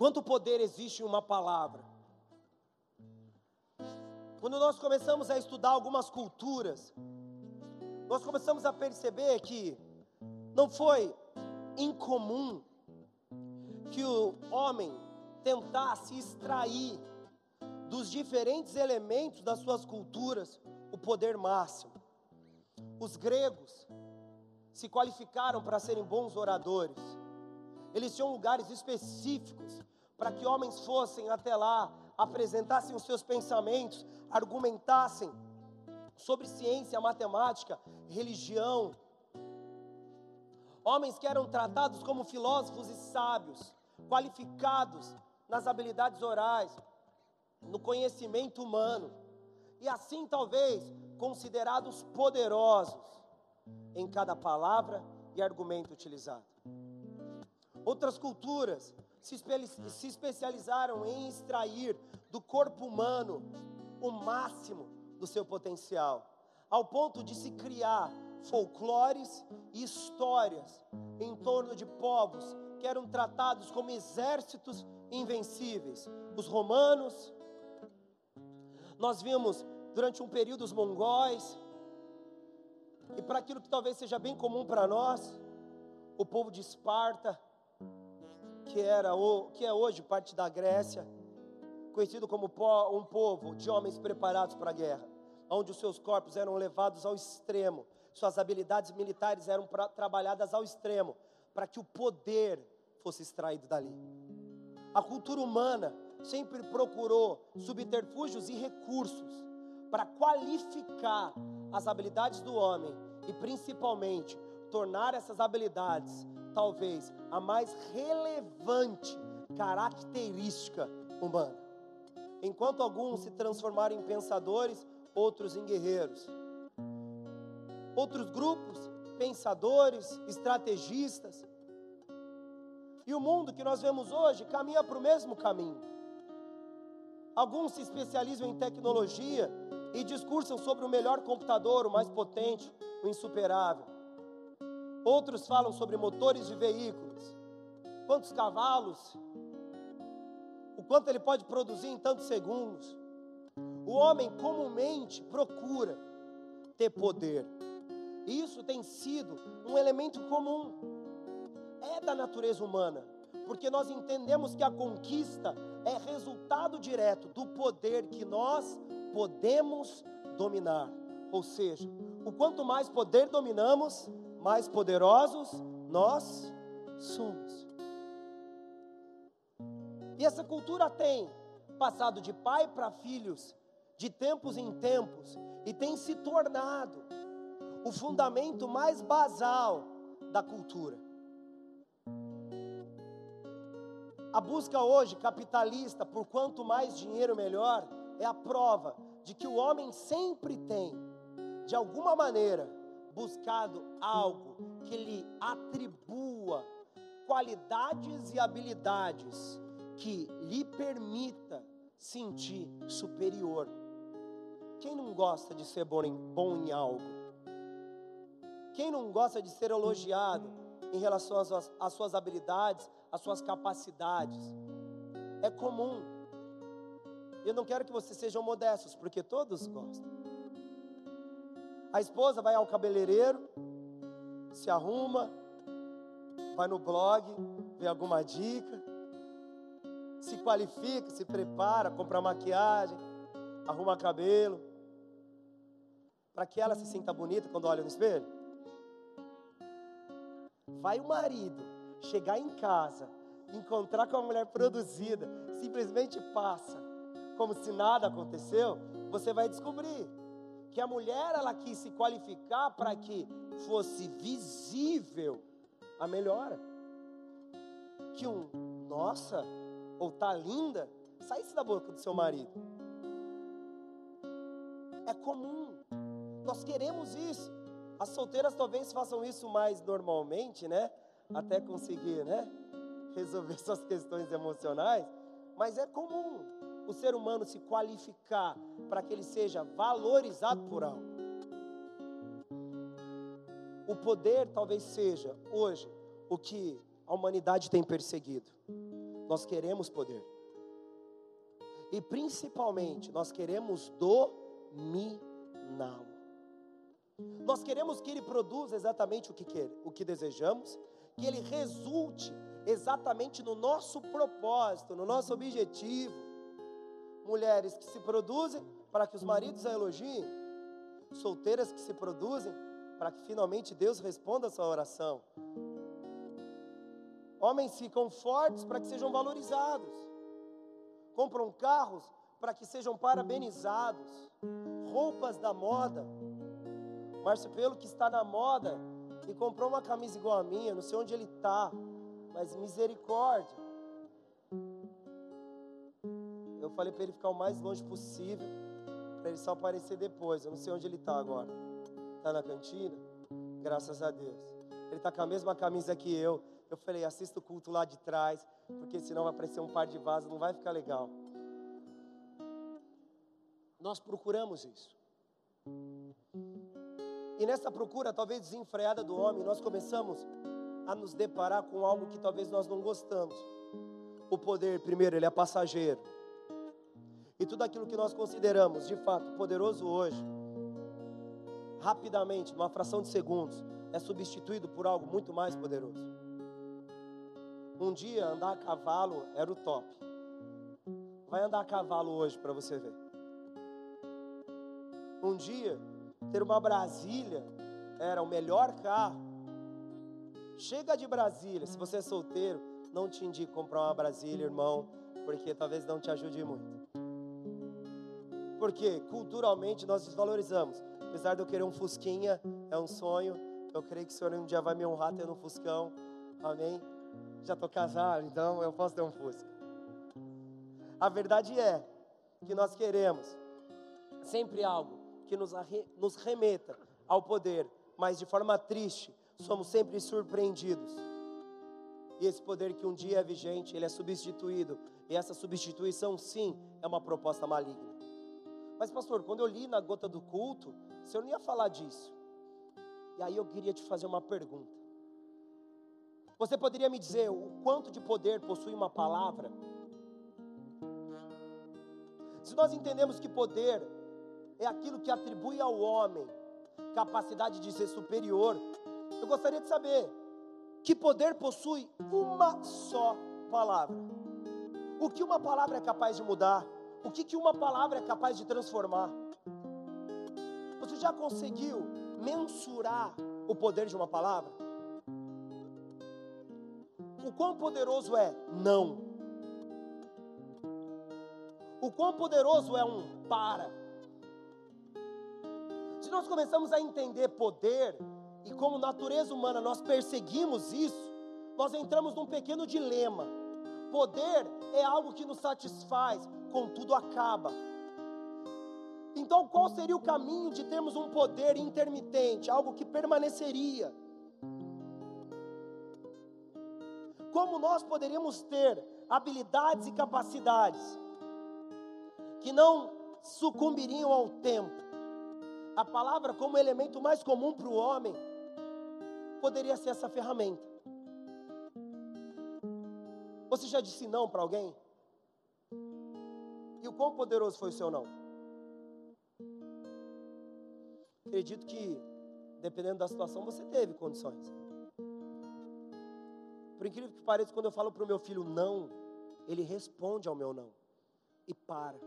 Quanto poder existe em uma palavra? Quando nós começamos a estudar algumas culturas, nós começamos a perceber que não foi incomum que o homem tentasse extrair dos diferentes elementos das suas culturas o poder máximo. Os gregos se qualificaram para serem bons oradores. Eles tinham lugares específicos para que homens fossem até lá, apresentassem os seus pensamentos, argumentassem sobre ciência, matemática, religião. Homens que eram tratados como filósofos e sábios, qualificados nas habilidades orais, no conhecimento humano, e assim talvez considerados poderosos em cada palavra e argumento utilizado. Outras culturas se, espe se especializaram em extrair do corpo humano o máximo do seu potencial, ao ponto de se criar folclores e histórias em torno de povos que eram tratados como exércitos invencíveis. Os romanos, nós vimos durante um período os mongóis, e para aquilo que talvez seja bem comum para nós, o povo de Esparta, que era que é hoje parte da Grécia, conhecido como um povo de homens preparados para a guerra, onde os seus corpos eram levados ao extremo, suas habilidades militares eram pra, trabalhadas ao extremo, para que o poder fosse extraído dali. A cultura humana sempre procurou subterfúgios e recursos para qualificar as habilidades do homem e principalmente tornar essas habilidades talvez a mais relevante característica humana. Enquanto alguns se transformaram em pensadores, outros em guerreiros. Outros grupos, pensadores, estrategistas. E o mundo que nós vemos hoje caminha para o mesmo caminho. Alguns se especializam em tecnologia e discursam sobre o melhor computador, o mais potente, o insuperável. Outros falam sobre motores de veículos, quantos cavalos, o quanto ele pode produzir em tantos segundos. O homem comumente procura ter poder. E isso tem sido um elemento comum. É da natureza humana, porque nós entendemos que a conquista é resultado direto do poder que nós podemos dominar. Ou seja, o quanto mais poder dominamos, mais poderosos nós somos. E essa cultura tem passado de pai para filhos, de tempos em tempos, e tem se tornado o fundamento mais basal da cultura. A busca hoje capitalista por quanto mais dinheiro melhor é a prova de que o homem sempre tem, de alguma maneira, buscado algo que lhe atribua qualidades e habilidades que lhe permita sentir superior. Quem não gosta de ser bom em, bom em algo? Quem não gosta de ser elogiado em relação às às suas habilidades, às suas capacidades? É comum. Eu não quero que vocês sejam modestos, porque todos gostam. A esposa vai ao cabeleireiro, se arruma, vai no blog, vê alguma dica, se qualifica, se prepara, compra maquiagem, arruma cabelo, para que ela se sinta bonita quando olha no espelho. Vai o marido chegar em casa, encontrar com a mulher produzida, simplesmente passa, como se nada aconteceu, você vai descobrir que a mulher ela quis se qualificar para que fosse visível a melhora. Que um, nossa, ou tá linda, saísse da boca do seu marido. É comum. Nós queremos isso. As solteiras talvez façam isso mais normalmente, né? Até conseguir, né? Resolver suas questões emocionais. Mas é comum o ser humano se qualificar para que ele seja valorizado por algo. O poder talvez seja, hoje, o que a humanidade tem perseguido. nós queremos poder. E principalmente, nós queremos dominá-lo. Nós queremos que ele produza exatamente o que quer, o que desejamos, que ele resulte exatamente no nosso propósito, no nosso objetivo. Mulheres que se produzem para que os maridos a elogiem, solteiras que se produzem para que finalmente Deus responda a sua oração. Homens ficam fortes para que sejam valorizados, compram carros para que sejam parabenizados, roupas da moda. Márcio Pelo que está na moda e comprou uma camisa igual a minha, não sei onde ele está, mas misericórdia. Eu falei para ele ficar o mais longe possível, para ele só aparecer depois. Eu não sei onde ele está agora. Está na cantina? Graças a Deus. Ele está com a mesma camisa que eu. Eu falei, assista o culto lá de trás, porque senão vai aparecer um par de vasos, não vai ficar legal. Nós procuramos isso. E nessa procura, talvez desenfreada do homem, nós começamos a nos deparar com algo que talvez nós não gostamos. O poder, primeiro, ele é passageiro. Tudo aquilo que nós consideramos de fato poderoso hoje, rapidamente, numa fração de segundos, é substituído por algo muito mais poderoso. Um dia andar a cavalo era o top. Vai andar a cavalo hoje para você ver. Um dia ter uma Brasília era o melhor carro. Chega de Brasília, se você é solteiro, não te indico comprar uma Brasília, irmão, porque talvez não te ajude muito. Porque culturalmente nós desvalorizamos. Apesar de eu querer um Fusquinha, é um sonho. Eu creio que o Senhor um dia vai me honrar tendo um Fuscão. Amém? Já estou casado, então eu posso ter um Fusca. A verdade é que nós queremos sempre algo que nos, nos remeta ao poder, mas de forma triste, somos sempre surpreendidos. E esse poder que um dia é vigente, ele é substituído. E essa substituição, sim, é uma proposta maligna. Mas, pastor, quando eu li na gota do culto, o senhor não ia falar disso. E aí eu queria te fazer uma pergunta. Você poderia me dizer o quanto de poder possui uma palavra? Se nós entendemos que poder é aquilo que atribui ao homem capacidade de ser superior, eu gostaria de saber que poder possui uma só palavra. O que uma palavra é capaz de mudar? O que, que uma palavra é capaz de transformar? Você já conseguiu mensurar o poder de uma palavra? O quão poderoso é não? O quão poderoso é um para? Se nós começamos a entender poder, e como natureza humana nós perseguimos isso, nós entramos num pequeno dilema. Poder é algo que nos satisfaz, contudo acaba. Então, qual seria o caminho de termos um poder intermitente, algo que permaneceria? Como nós poderíamos ter habilidades e capacidades que não sucumbiriam ao tempo? A palavra, como elemento mais comum para o homem, poderia ser essa ferramenta. Você já disse não para alguém? E o quão poderoso foi o seu não? Acredito que, dependendo da situação, você teve condições. Por incrível que pareça, quando eu falo para o meu filho não, ele responde ao meu não e para.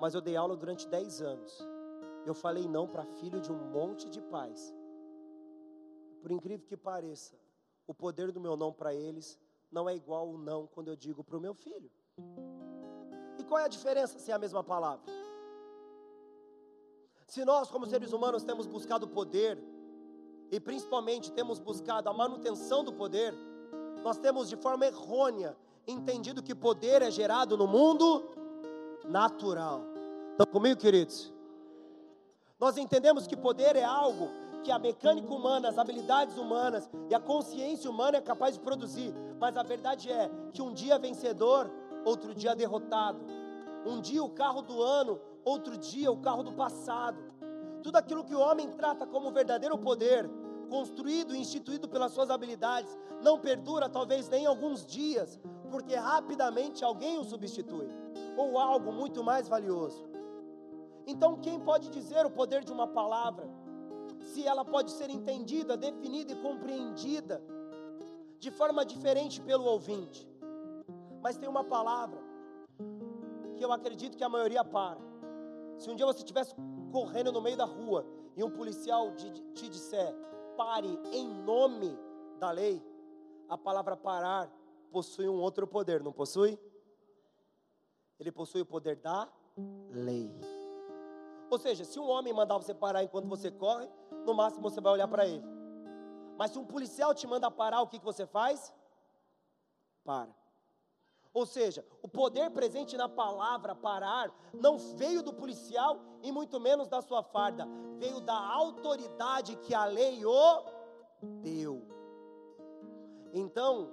Mas eu dei aula durante 10 anos. Eu falei não para filho de um monte de pais. Por incrível que pareça, o poder do meu não para eles não é igual o não quando eu digo para o meu filho. E qual é a diferença se é a mesma palavra? Se nós, como seres humanos, temos buscado poder, e principalmente temos buscado a manutenção do poder, nós temos de forma errônea entendido que poder é gerado no mundo natural. Estão comigo, queridos? Nós entendemos que poder é algo que a mecânica humana, as habilidades humanas e a consciência humana é capaz de produzir. Mas a verdade é que um dia vencedor, outro dia derrotado. Um dia o carro do ano, outro dia o carro do passado. Tudo aquilo que o homem trata como verdadeiro poder, construído e instituído pelas suas habilidades, não perdura talvez nem alguns dias, porque rapidamente alguém o substitui, ou algo muito mais valioso. Então, quem pode dizer o poder de uma palavra? Se ela pode ser entendida, definida e compreendida de forma diferente pelo ouvinte. Mas tem uma palavra que eu acredito que a maioria para. Se um dia você estivesse correndo no meio da rua e um policial te disser, pare em nome da lei, a palavra parar possui um outro poder, não possui? Ele possui o poder da lei. Ou seja, se um homem mandar você parar enquanto você corre, no máximo você vai olhar para ele. Mas se um policial te manda parar, o que, que você faz? Para. Ou seja, o poder presente na palavra parar não veio do policial e muito menos da sua farda, veio da autoridade que a lei o deu. Então,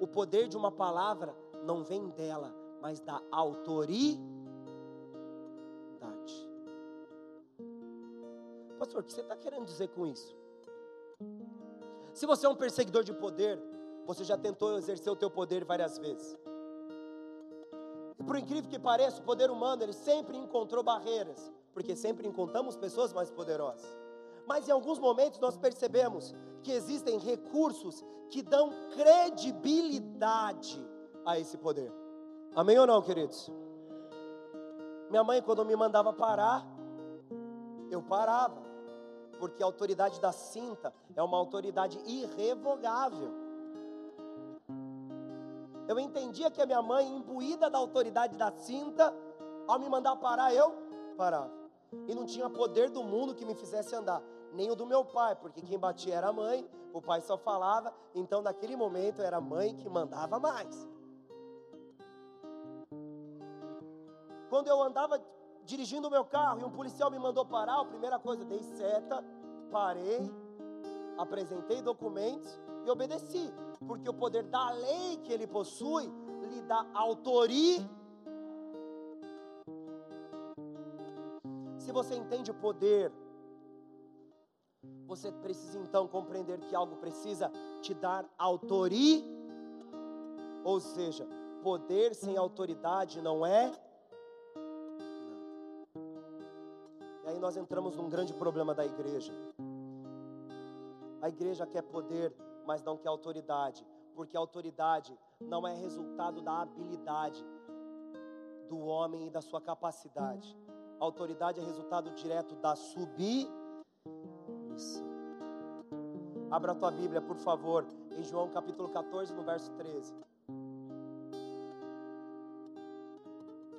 o poder de uma palavra não vem dela, mas da autoridade. Pastor, o que você está querendo dizer com isso? Se você é um perseguidor de poder, você já tentou exercer o teu poder várias vezes. E por incrível que pareça, o poder humano, ele sempre encontrou barreiras, porque sempre encontramos pessoas mais poderosas. Mas em alguns momentos nós percebemos que existem recursos que dão credibilidade a esse poder. Amém ou não, queridos? Minha mãe, quando me mandava parar, eu parava, porque a autoridade da cinta é uma autoridade irrevogável. Eu entendia que a minha mãe, imbuída da autoridade da cinta, ao me mandar parar, eu parava. E não tinha poder do mundo que me fizesse andar, nem o do meu pai, porque quem batia era a mãe, o pai só falava, então naquele momento era a mãe que mandava mais. Quando eu andava dirigindo o meu carro e um policial me mandou parar, a primeira coisa, dei seta, parei, apresentei documentos e obedeci porque o poder da lei que ele possui lhe dá autoria. Se você entende o poder, você precisa então compreender que algo precisa te dar autoria. Ou seja, poder sem autoridade não é aí nós entramos num grande problema da igreja. A igreja quer poder mas não quer autoridade, porque a autoridade não é resultado da habilidade do homem e da sua capacidade. A autoridade é resultado direto da submissão. Abra a tua Bíblia, por favor, em João capítulo 14, no verso 13.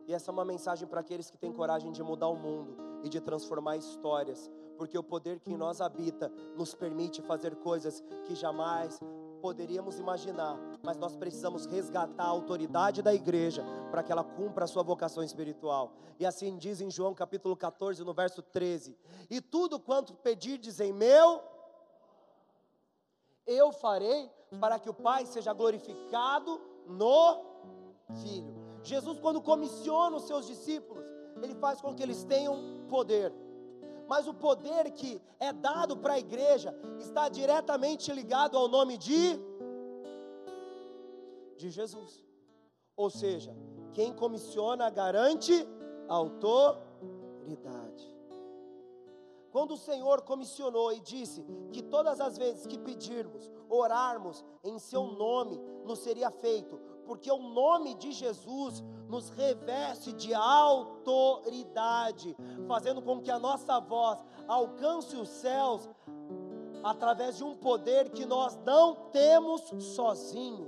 E essa é uma mensagem para aqueles que têm coragem de mudar o mundo e de transformar histórias, porque o poder que em nós habita nos permite fazer coisas que jamais poderíamos imaginar, mas nós precisamos resgatar a autoridade da igreja para que ela cumpra a sua vocação espiritual. E assim diz em João capítulo 14, no verso 13: E tudo quanto pedirdes em meu, eu farei para que o Pai seja glorificado no Filho. Jesus, quando comissiona os seus discípulos, ele faz com que eles tenham poder mas o poder que é dado para a igreja está diretamente ligado ao nome de de Jesus. Ou seja, quem comissiona garante autoridade. Quando o Senhor comissionou e disse que todas as vezes que pedirmos, orarmos em seu nome, nos seria feito, porque o nome de Jesus nos reveste de autoridade, fazendo com que a nossa voz alcance os céus através de um poder que nós não temos sozinhos.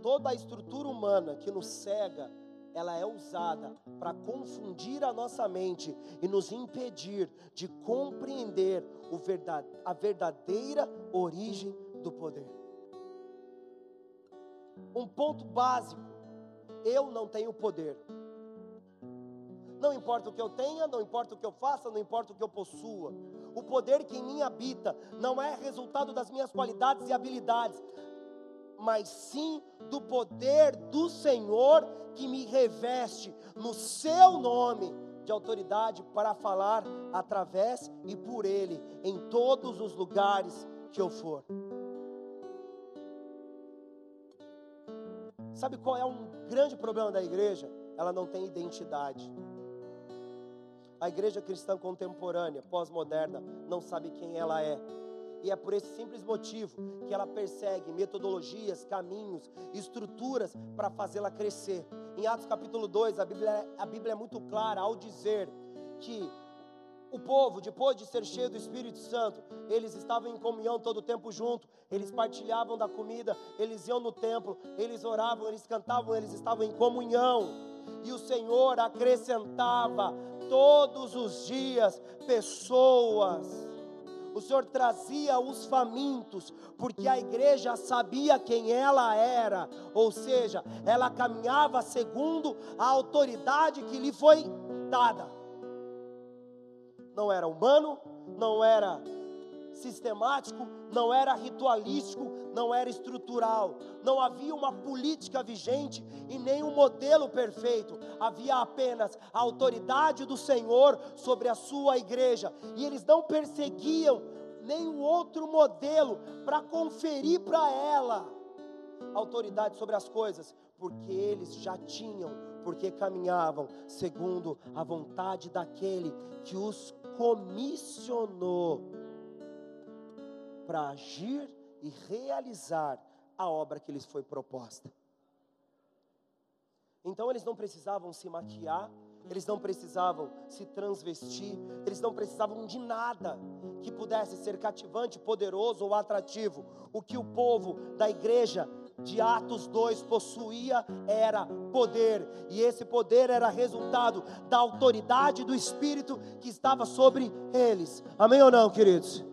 Toda a estrutura humana que nos cega, ela é usada para confundir a nossa mente e nos impedir de compreender a verdadeira origem do poder um ponto básico: eu não tenho poder. Não importa o que eu tenha, não importa o que eu faça, não importa o que eu possua. O poder que em mim habita não é resultado das minhas qualidades e habilidades, mas sim do poder do Senhor que me reveste no seu nome de de autoridade para falar através e por Ele, em todos os lugares que eu for. Sabe qual é um grande problema da igreja? Ela não tem identidade. A igreja cristã contemporânea, pós-moderna, não sabe quem ela é. E é por esse simples motivo que ela persegue metodologias, caminhos, estruturas para fazê-la crescer. Em Atos capítulo 2, a Bíblia, a Bíblia é muito clara ao dizer que o povo, depois de ser cheio do Espírito Santo, eles estavam em comunhão todo o tempo junto, eles partilhavam da comida, eles iam no templo, eles oravam, eles cantavam, eles estavam em comunhão. E o Senhor acrescentava todos os dias pessoas. O Senhor trazia os famintos, porque a igreja sabia quem ela era, ou seja, ela caminhava segundo a autoridade que lhe foi dada não era humano, não era sistemático, não era ritualístico, não era estrutural, não havia uma política vigente e nem um modelo perfeito, havia apenas a autoridade do Senhor sobre a sua igreja, e eles não perseguiam nenhum outro modelo para conferir para ela autoridade sobre as coisas, porque eles já tinham, porque caminhavam segundo a vontade daquele que os comissionou para agir e realizar a obra que lhes foi proposta. Então eles não precisavam se maquiar, eles não precisavam se transvestir, eles não precisavam de nada que pudesse ser cativante, poderoso ou atrativo. O que o povo da igreja de Atos 2 possuía era poder, e esse poder era resultado da autoridade do Espírito que estava sobre eles. Amém ou não, queridos?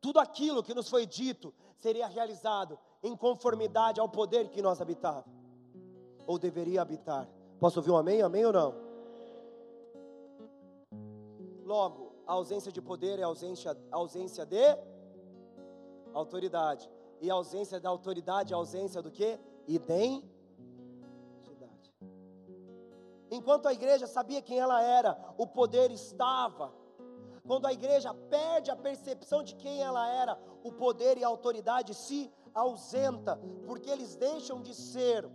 Tudo aquilo que nos foi dito seria realizado em conformidade ao poder que nós habitávamos ou deveria habitar. Posso ouvir um amém? Amém ou não? Logo, a ausência de poder é a ausência, a ausência de autoridade. E a ausência da autoridade é a ausência do que? Identidade. Enquanto a igreja sabia quem ela era, o poder estava. Quando a igreja perde a percepção de quem ela era, o poder e a autoridade se ausenta, porque eles deixam de ser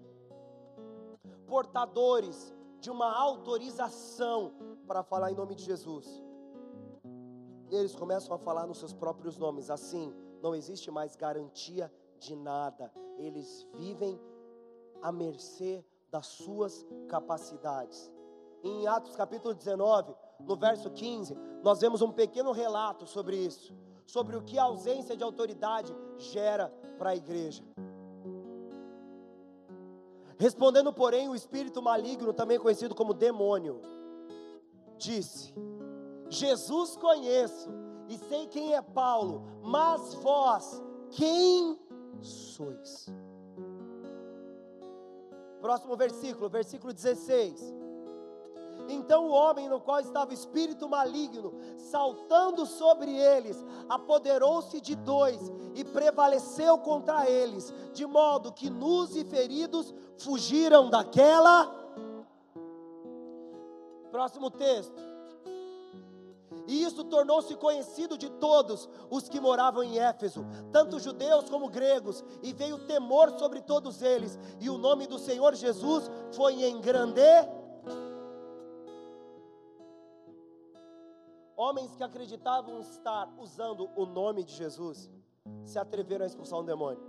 portadores de uma autorização para falar em nome de Jesus. E eles começam a falar nos seus próprios nomes, assim, não existe mais garantia de nada. Eles vivem à mercê das suas capacidades. Em Atos capítulo 19, no verso 15, nós vemos um pequeno relato sobre isso, sobre o que a ausência de autoridade gera para a igreja. Respondendo, porém, o espírito maligno, também conhecido como demônio, disse: Jesus conheço e sei quem é Paulo, mas vós, quem sois? Próximo versículo, versículo 16. Então o homem no qual estava o espírito maligno, saltando sobre eles, apoderou-se de dois e prevaleceu contra eles, de modo que nus e feridos fugiram daquela. Próximo texto. E isso tornou-se conhecido de todos os que moravam em Éfeso, tanto judeus como gregos, e veio temor sobre todos eles, e o nome do Senhor Jesus foi engrandecido Homens que acreditavam estar usando o nome de Jesus se atreveram a expulsar um demônio.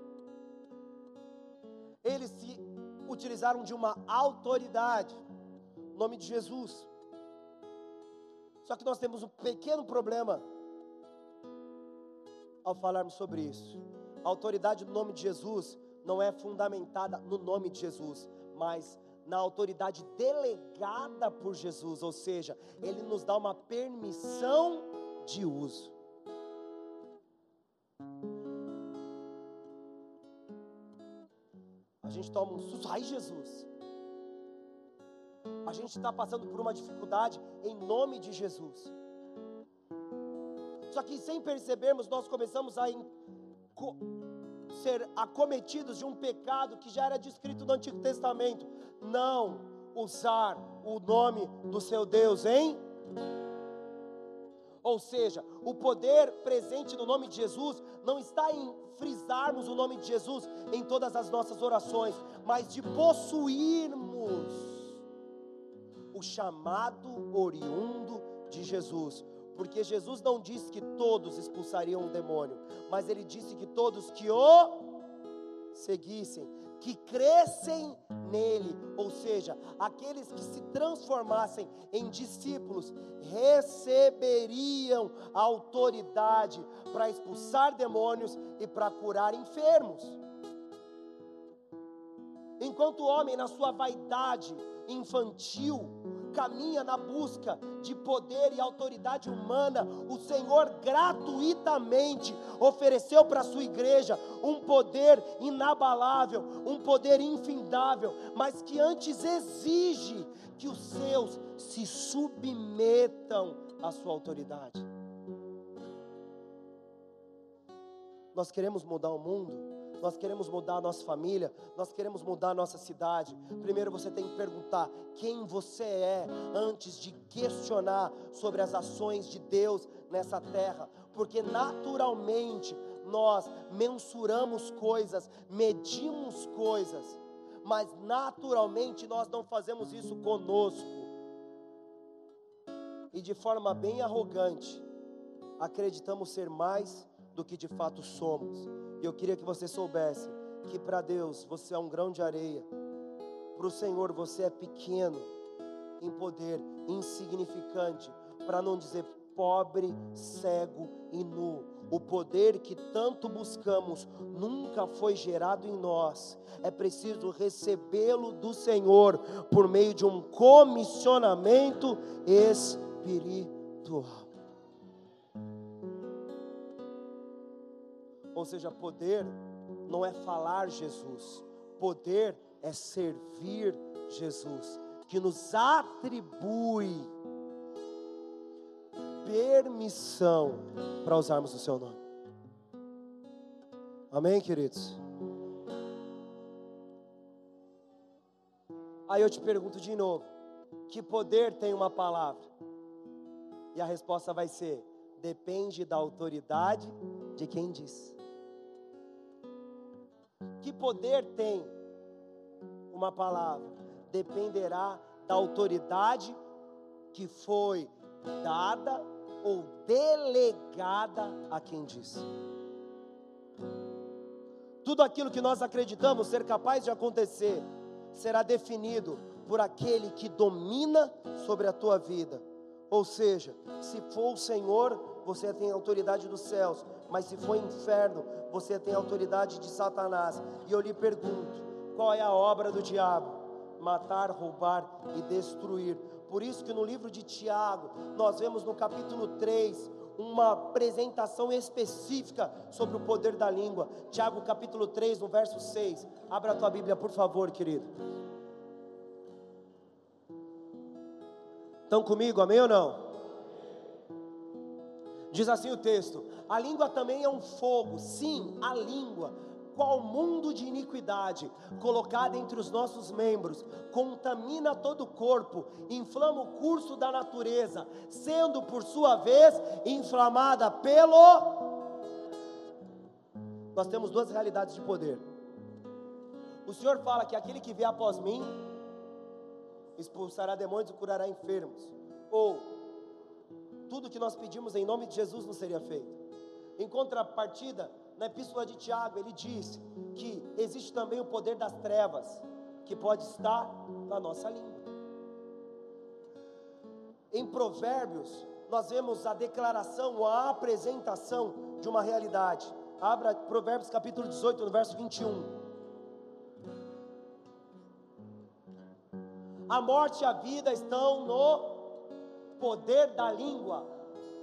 Eles se utilizaram de uma autoridade, nome de Jesus. Só que nós temos um pequeno problema ao falarmos sobre isso. A autoridade do nome de Jesus não é fundamentada no nome de Jesus, mas na autoridade delegada por Jesus, ou seja, Ele nos dá uma permissão de uso. A gente toma um susto, ai Jesus. A gente está passando por uma dificuldade em nome de Jesus. Só que sem percebermos, nós começamos a ser acometidos de um pecado que já era descrito no Antigo Testamento. Não usar o nome do seu Deus em ou seja, o poder presente no nome de Jesus não está em frisarmos o nome de Jesus em todas as nossas orações, mas de possuirmos o chamado oriundo de Jesus. Porque Jesus não disse que todos expulsariam o demônio, mas ele disse que todos que o seguissem que crescem nele, ou seja, aqueles que se transformassem em discípulos, receberiam a autoridade para expulsar demônios e para curar enfermos. Enquanto o homem, na sua vaidade infantil, caminha na busca de poder e autoridade humana, o Senhor gratuitamente ofereceu para a sua igreja um poder inabalável, um poder infindável, mas que antes exige que os seus se submetam à sua autoridade. Nós queremos mudar o mundo nós queremos mudar a nossa família, nós queremos mudar a nossa cidade. Primeiro você tem que perguntar quem você é antes de questionar sobre as ações de Deus nessa terra, porque naturalmente nós mensuramos coisas, medimos coisas, mas naturalmente nós não fazemos isso conosco. E de forma bem arrogante, acreditamos ser mais do que de fato somos. E eu queria que você soubesse que para Deus você é um grão de areia, para o Senhor você é pequeno em poder, insignificante, para não dizer pobre, cego e nu. O poder que tanto buscamos nunca foi gerado em nós. É preciso recebê-lo do Senhor por meio de um comissionamento espiritual. Ou seja, poder não é falar Jesus, poder é servir Jesus, que nos atribui permissão para usarmos o seu nome. Amém, queridos? Aí eu te pergunto de novo: que poder tem uma palavra? E a resposta vai ser: depende da autoridade de quem diz. Que poder tem uma palavra? Dependerá da autoridade que foi dada ou delegada a quem disse. Tudo aquilo que nós acreditamos ser capaz de acontecer será definido por aquele que domina sobre a tua vida. Ou seja, se for o Senhor, você tem autoridade dos céus, mas se for inferno, você tem autoridade de Satanás. E eu lhe pergunto: qual é a obra do diabo? Matar, roubar e destruir. Por isso que no livro de Tiago, nós vemos no capítulo 3 uma apresentação específica sobre o poder da língua. Tiago capítulo 3, no verso 6. Abra a tua Bíblia, por favor, querido. Estão comigo, amém ou não? Diz assim o texto: a língua também é um fogo, sim, a língua, qual mundo de iniquidade colocada entre os nossos membros, contamina todo o corpo, inflama o curso da natureza, sendo por sua vez inflamada pelo. Nós temos duas realidades de poder. O Senhor fala que aquele que vier após mim expulsará demônios e curará enfermos. Ou tudo que nós pedimos em nome de Jesus não seria feito. Em contrapartida, na epístola de Tiago, ele diz que existe também o poder das trevas, que pode estar na nossa língua. Em Provérbios, nós vemos a declaração, a apresentação de uma realidade. Abra Provérbios capítulo 18, no verso 21. A morte e a vida estão no poder da língua,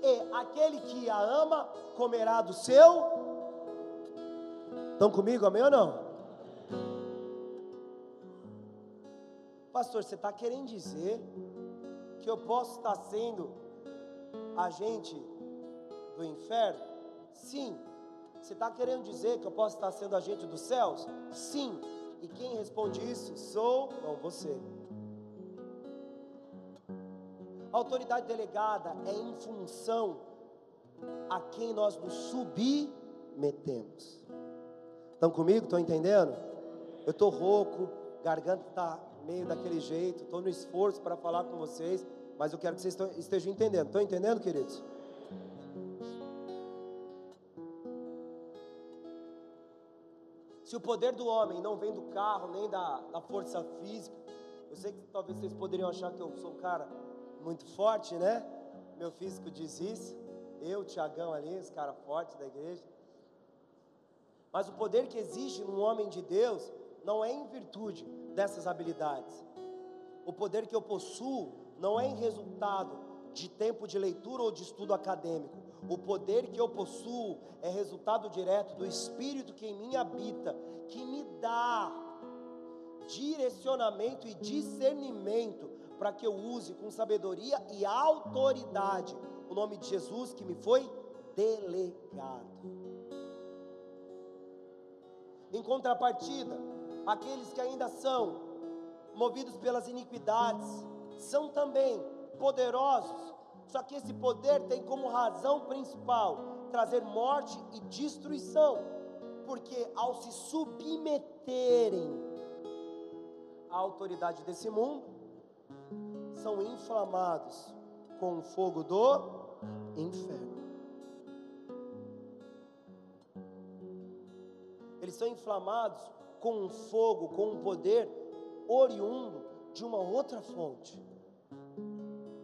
e aquele que a ama comerá do seu. Estão comigo, amém ou não? Pastor, você está querendo dizer que eu posso estar sendo agente do inferno? Sim. Você está querendo dizer que eu posso estar sendo agente dos céus? Sim. E quem responde isso? Sou, não você. Autoridade delegada é em função a quem nós nos submetemos. Estão comigo? Estão entendendo? Eu estou rouco, garganta está meio daquele jeito, estou no esforço para falar com vocês, mas eu quero que vocês estejam entendendo. Estão entendendo, queridos? Se o poder do homem não vem do carro, nem da, da força física, eu sei que talvez vocês poderiam achar que eu sou um cara muito forte, né? Meu físico diz isso. Eu, Tiagão ali, os caras fortes da igreja. Mas o poder que existe num homem de Deus não é em virtude dessas habilidades. O poder que eu possuo não é em resultado de tempo de leitura ou de estudo acadêmico. O poder que eu possuo é resultado direto do Espírito que em mim habita, que me dá direcionamento e discernimento para que eu use com sabedoria e autoridade o nome de Jesus que me foi delegado. Em contrapartida, aqueles que ainda são movidos pelas iniquidades são também poderosos, só que esse poder tem como razão principal trazer morte e destruição, porque ao se submeterem à autoridade desse mundo, são inflamados com o fogo do inferno. Eles são inflamados com um fogo, com um poder oriundo de uma outra fonte.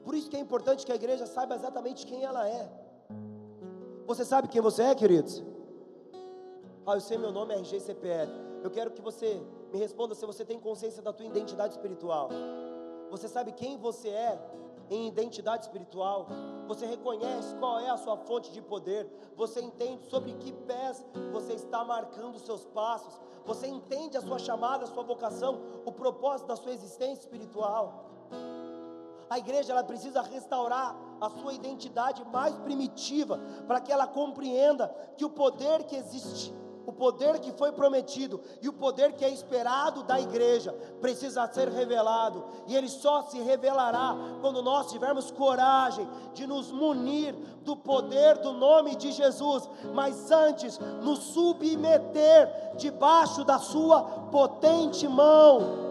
Por isso que é importante que a igreja saiba exatamente quem ela é. Você sabe quem você é, queridos? Ah, eu sei meu nome é RGCPL. Eu quero que você me responda se você tem consciência da tua identidade espiritual. Você sabe quem você é em identidade espiritual? Você reconhece qual é a sua fonte de poder? Você entende sobre que pés você está marcando os seus passos? Você entende a sua chamada, a sua vocação, o propósito da sua existência espiritual? A igreja ela precisa restaurar a sua identidade mais primitiva para que ela compreenda que o poder que existe o poder que foi prometido e o poder que é esperado da igreja precisa ser revelado, e ele só se revelará quando nós tivermos coragem de nos munir do poder do nome de Jesus, mas antes nos submeter debaixo da sua potente mão.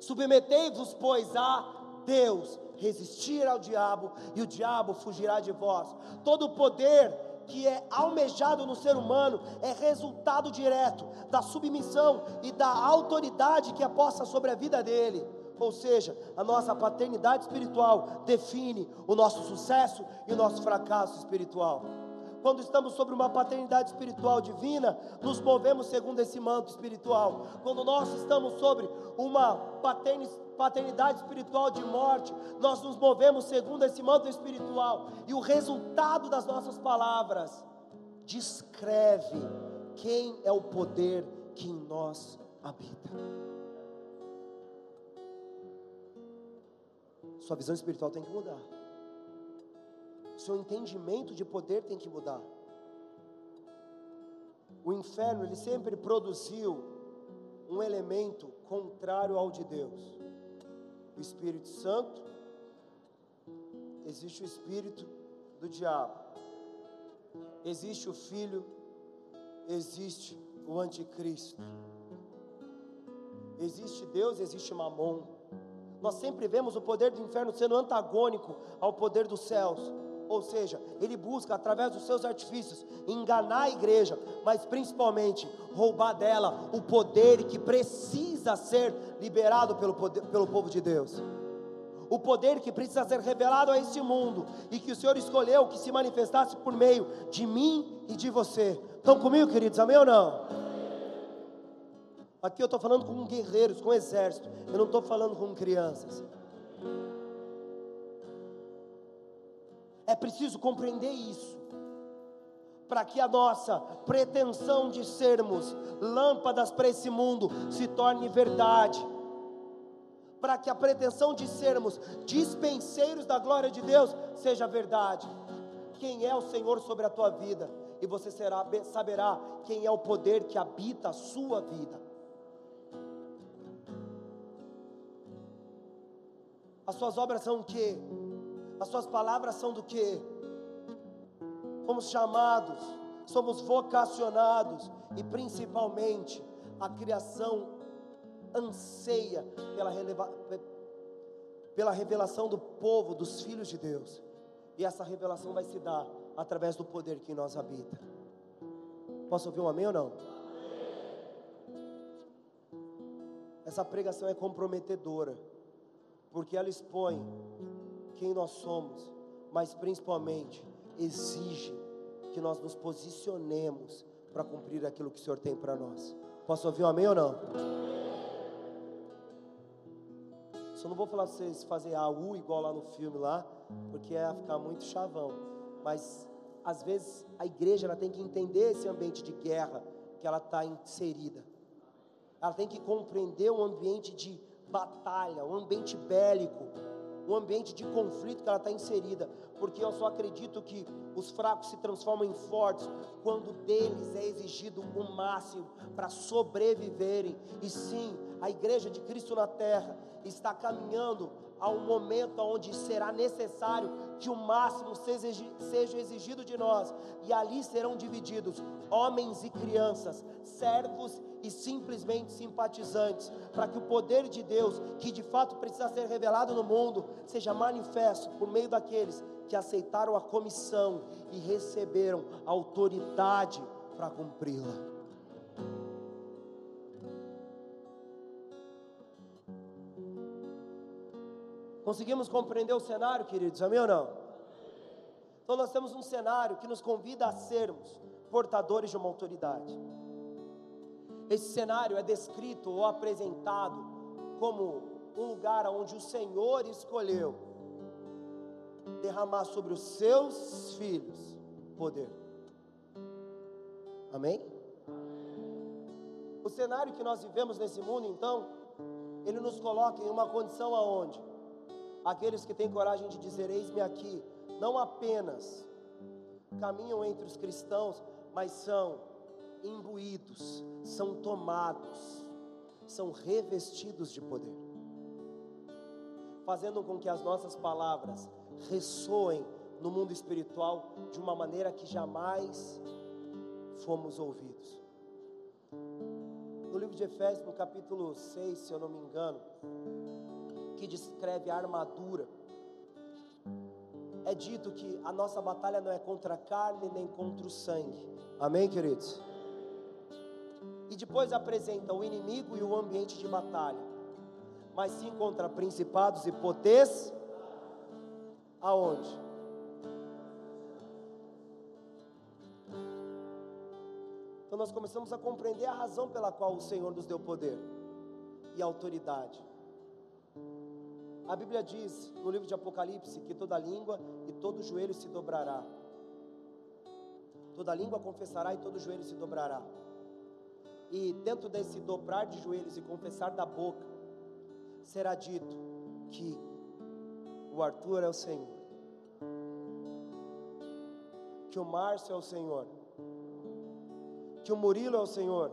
Submetei-vos, pois, a Deus, resistir ao diabo, e o diabo fugirá de vós. Todo poder que é almejado no ser humano é resultado direto da submissão e da autoridade que é posta sobre a vida dele. Ou seja, a nossa paternidade espiritual define o nosso sucesso e o nosso fracasso espiritual. Quando estamos sobre uma paternidade espiritual divina, nos movemos segundo esse manto espiritual. Quando nós estamos sobre uma paternidade espiritual de morte, nós nos movemos segundo esse manto espiritual, e o resultado das nossas palavras descreve quem é o poder que em nós habita. Sua visão espiritual tem que mudar. Seu entendimento de poder tem que mudar. O inferno, ele sempre produziu um elemento contrário ao de Deus o Espírito Santo, existe o Espírito do diabo, existe o Filho, existe o Anticristo, existe Deus, existe Mamon. Nós sempre vemos o poder do inferno sendo antagônico ao poder dos céus. Ou seja, ele busca, através dos seus artifícios, enganar a igreja, mas principalmente roubar dela o poder que precisa ser liberado pelo, poder, pelo povo de Deus. O poder que precisa ser revelado a este mundo e que o Senhor escolheu que se manifestasse por meio de mim e de você. Estão comigo, queridos? Amém ou não? Aqui eu estou falando com guerreiros, com exército. Eu não estou falando com crianças. É preciso compreender isso, para que a nossa pretensão de sermos lâmpadas para esse mundo se torne verdade. para que a pretensão de sermos dispenseiros da glória de Deus seja verdade. Quem é o Senhor sobre a tua vida? E você será, saberá quem é o poder que habita a sua vida. As suas obras são o que? As suas palavras são do que? Fomos chamados, somos vocacionados e principalmente a criação anseia pela, pela revelação do povo, dos filhos de Deus. E essa revelação vai se dar através do poder que em nós habita. Posso ouvir um amém ou não? Essa pregação é comprometedora, porque ela expõe quem nós somos, mas principalmente exige que nós nos posicionemos para cumprir aquilo que o Senhor tem para nós. Posso ouvir um amém ou não? Só não vou falar para vocês fazer a U igual lá no filme lá, porque é ficar muito chavão. Mas às vezes a igreja ela tem que entender esse ambiente de guerra que ela está inserida. Ela tem que compreender o ambiente de batalha, o ambiente bélico, o ambiente de conflito que ela está inserida, porque eu só acredito que os fracos se transformam em fortes quando deles é exigido o máximo para sobreviverem. E sim, a igreja de Cristo na terra está caminhando a um momento onde será necessário que o máximo seja exigido de nós, e ali serão divididos homens e crianças, servos e simplesmente simpatizantes, para que o poder de Deus, que de fato precisa ser revelado no mundo, seja manifesto por meio daqueles que aceitaram a comissão e receberam autoridade para cumpri-la. Conseguimos compreender o cenário, queridos? Amém ou não? Então nós temos um cenário que nos convida a sermos portadores de uma autoridade. Esse cenário é descrito ou apresentado como um lugar onde o Senhor escolheu derramar sobre os seus filhos poder. Amém? O cenário que nós vivemos nesse mundo, então, ele nos coloca em uma condição aonde aqueles que têm coragem de dizer: Eis-me aqui, não apenas caminham entre os cristãos, mas são imbuídos, são tomados, são revestidos de poder, fazendo com que as nossas palavras ressoem no mundo espiritual de uma maneira que jamais fomos ouvidos. No livro de Efésios, no capítulo 6, se eu não me engano, que descreve a armadura, é dito que a nossa batalha não é contra a carne nem contra o sangue. Amém, queridos? E depois apresenta o inimigo e o ambiente de batalha, mas sim contra principados e potês. Aonde? Então nós começamos a compreender a razão pela qual o Senhor nos deu poder e autoridade. A Bíblia diz no livro de Apocalipse que toda língua e todo joelho se dobrará. Toda língua confessará e todo joelho se dobrará. E dentro desse dobrar de joelhos e confessar da boca, será dito que o Arthur é o Senhor, que o Márcio é o Senhor, que o Murilo é o Senhor.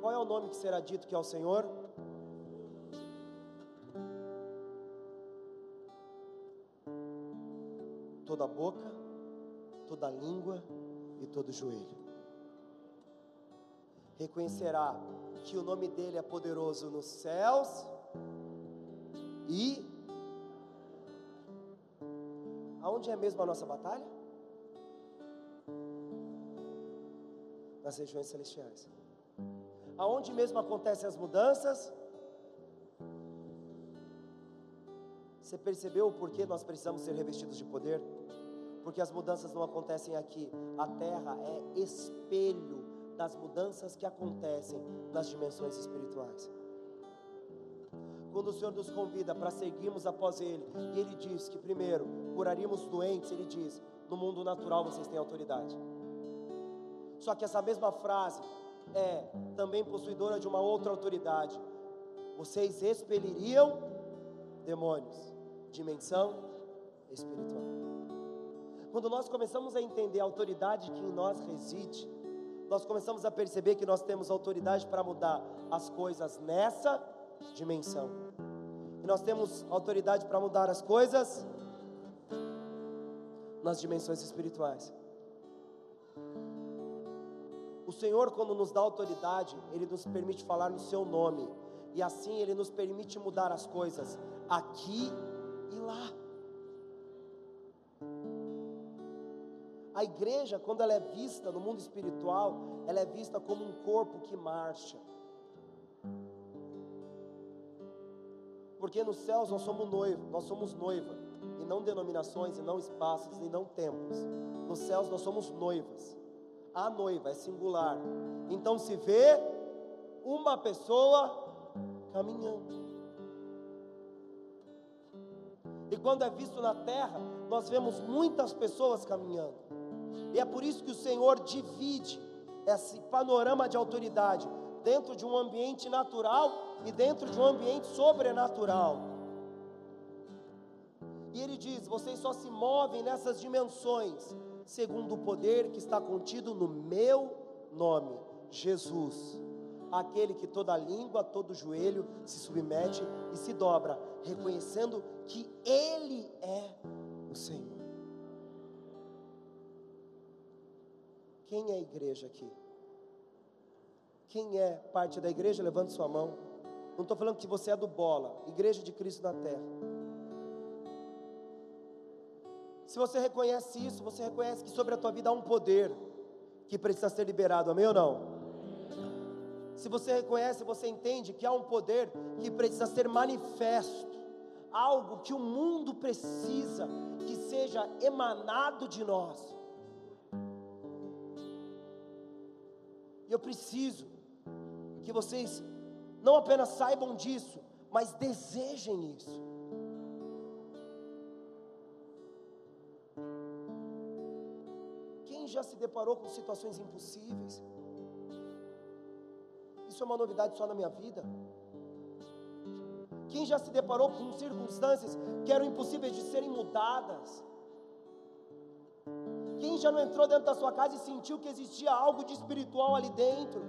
Qual é o nome que será dito que é o Senhor? Toda boca, toda língua e todo joelho. Reconhecerá que o nome dele é poderoso nos céus e aonde é mesmo a nossa batalha? Nas regiões celestiais. Aonde mesmo acontecem as mudanças? Você percebeu o porquê nós precisamos ser revestidos de poder? Porque as mudanças não acontecem aqui. A terra é espelho das mudanças que acontecem nas dimensões espirituais. Quando o Senhor nos convida para seguirmos após Ele, e Ele diz que primeiro curaríamos doentes, Ele diz: no mundo natural vocês têm autoridade. Só que essa mesma frase é também possuidora de uma outra autoridade, vocês expeliriam demônios. Dimensão espiritual. Quando nós começamos a entender a autoridade que em nós reside, nós começamos a perceber que nós temos autoridade para mudar as coisas nessa dimensão. E nós temos autoridade para mudar as coisas nas dimensões espirituais. O Senhor, quando nos dá autoridade, Ele nos permite falar no Seu nome, e assim Ele nos permite mudar as coisas aqui e lá. A igreja, quando ela é vista no mundo espiritual, ela é vista como um corpo que marcha. Porque nos céus nós somos noivo, nós somos noiva, e não denominações, e não espaços, e não templos. Nos céus nós somos noivas. A noiva é singular. Então se vê uma pessoa caminhando. E quando é visto na terra, nós vemos muitas pessoas caminhando. E é por isso que o Senhor divide esse panorama de autoridade dentro de um ambiente natural e dentro de um ambiente sobrenatural. E ele diz: vocês só se movem nessas dimensões, segundo o poder que está contido no meu nome, Jesus. Aquele que toda língua, todo joelho se submete e se dobra, reconhecendo que Ele é o Senhor. Quem é a igreja aqui? Quem é parte da igreja? Levante sua mão. Não estou falando que você é do bola, igreja de Cristo na terra. Se você reconhece isso, você reconhece que sobre a tua vida há um poder que precisa ser liberado, amém ou não? Se você reconhece, você entende que há um poder que precisa ser manifesto, algo que o mundo precisa que seja emanado de nós. E eu preciso que vocês não apenas saibam disso, mas desejem isso. Quem já se deparou com situações impossíveis? Isso é uma novidade só na minha vida. Quem já se deparou com circunstâncias que eram impossíveis de serem mudadas? Quem já não entrou dentro da sua casa e sentiu que existia algo de espiritual ali dentro?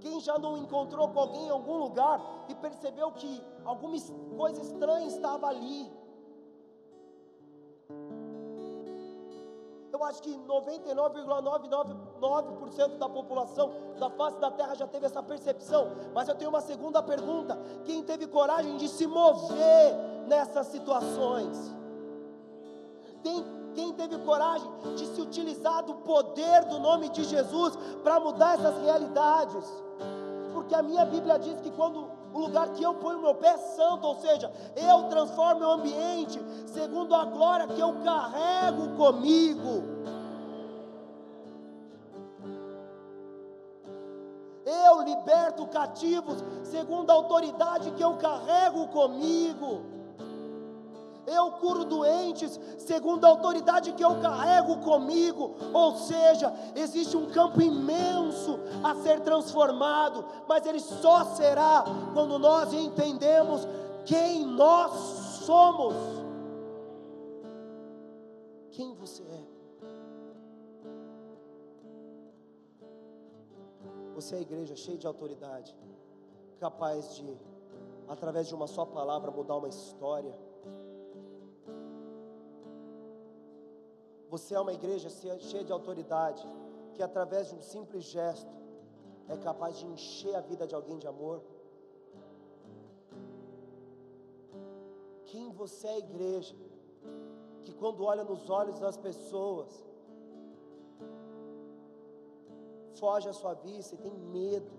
Quem já não encontrou com alguém em algum lugar e percebeu que alguma coisa estranha estava ali? Eu acho que 99,999% da população da face da terra já teve essa percepção. Mas eu tenho uma segunda pergunta: quem teve coragem de se mover nessas situações? Tem, quem teve coragem de se utilizar do poder do nome de Jesus para mudar essas realidades? Porque a minha Bíblia diz que quando o lugar que eu ponho meu pé é santo, ou seja, eu transformo o ambiente segundo a glória que eu carrego comigo. Eu liberto cativos segundo a autoridade que eu carrego comigo eu curo doentes, segundo a autoridade que eu carrego comigo. Ou seja, existe um campo imenso a ser transformado, mas ele só será quando nós entendemos quem nós somos. Quem você é? Você é a igreja cheia de autoridade, capaz de, através de uma só palavra, mudar uma história Você é uma igreja cheia de autoridade, que através de um simples gesto é capaz de encher a vida de alguém de amor. Quem você é, igreja, que quando olha nos olhos das pessoas, foge à sua vista e tem medo,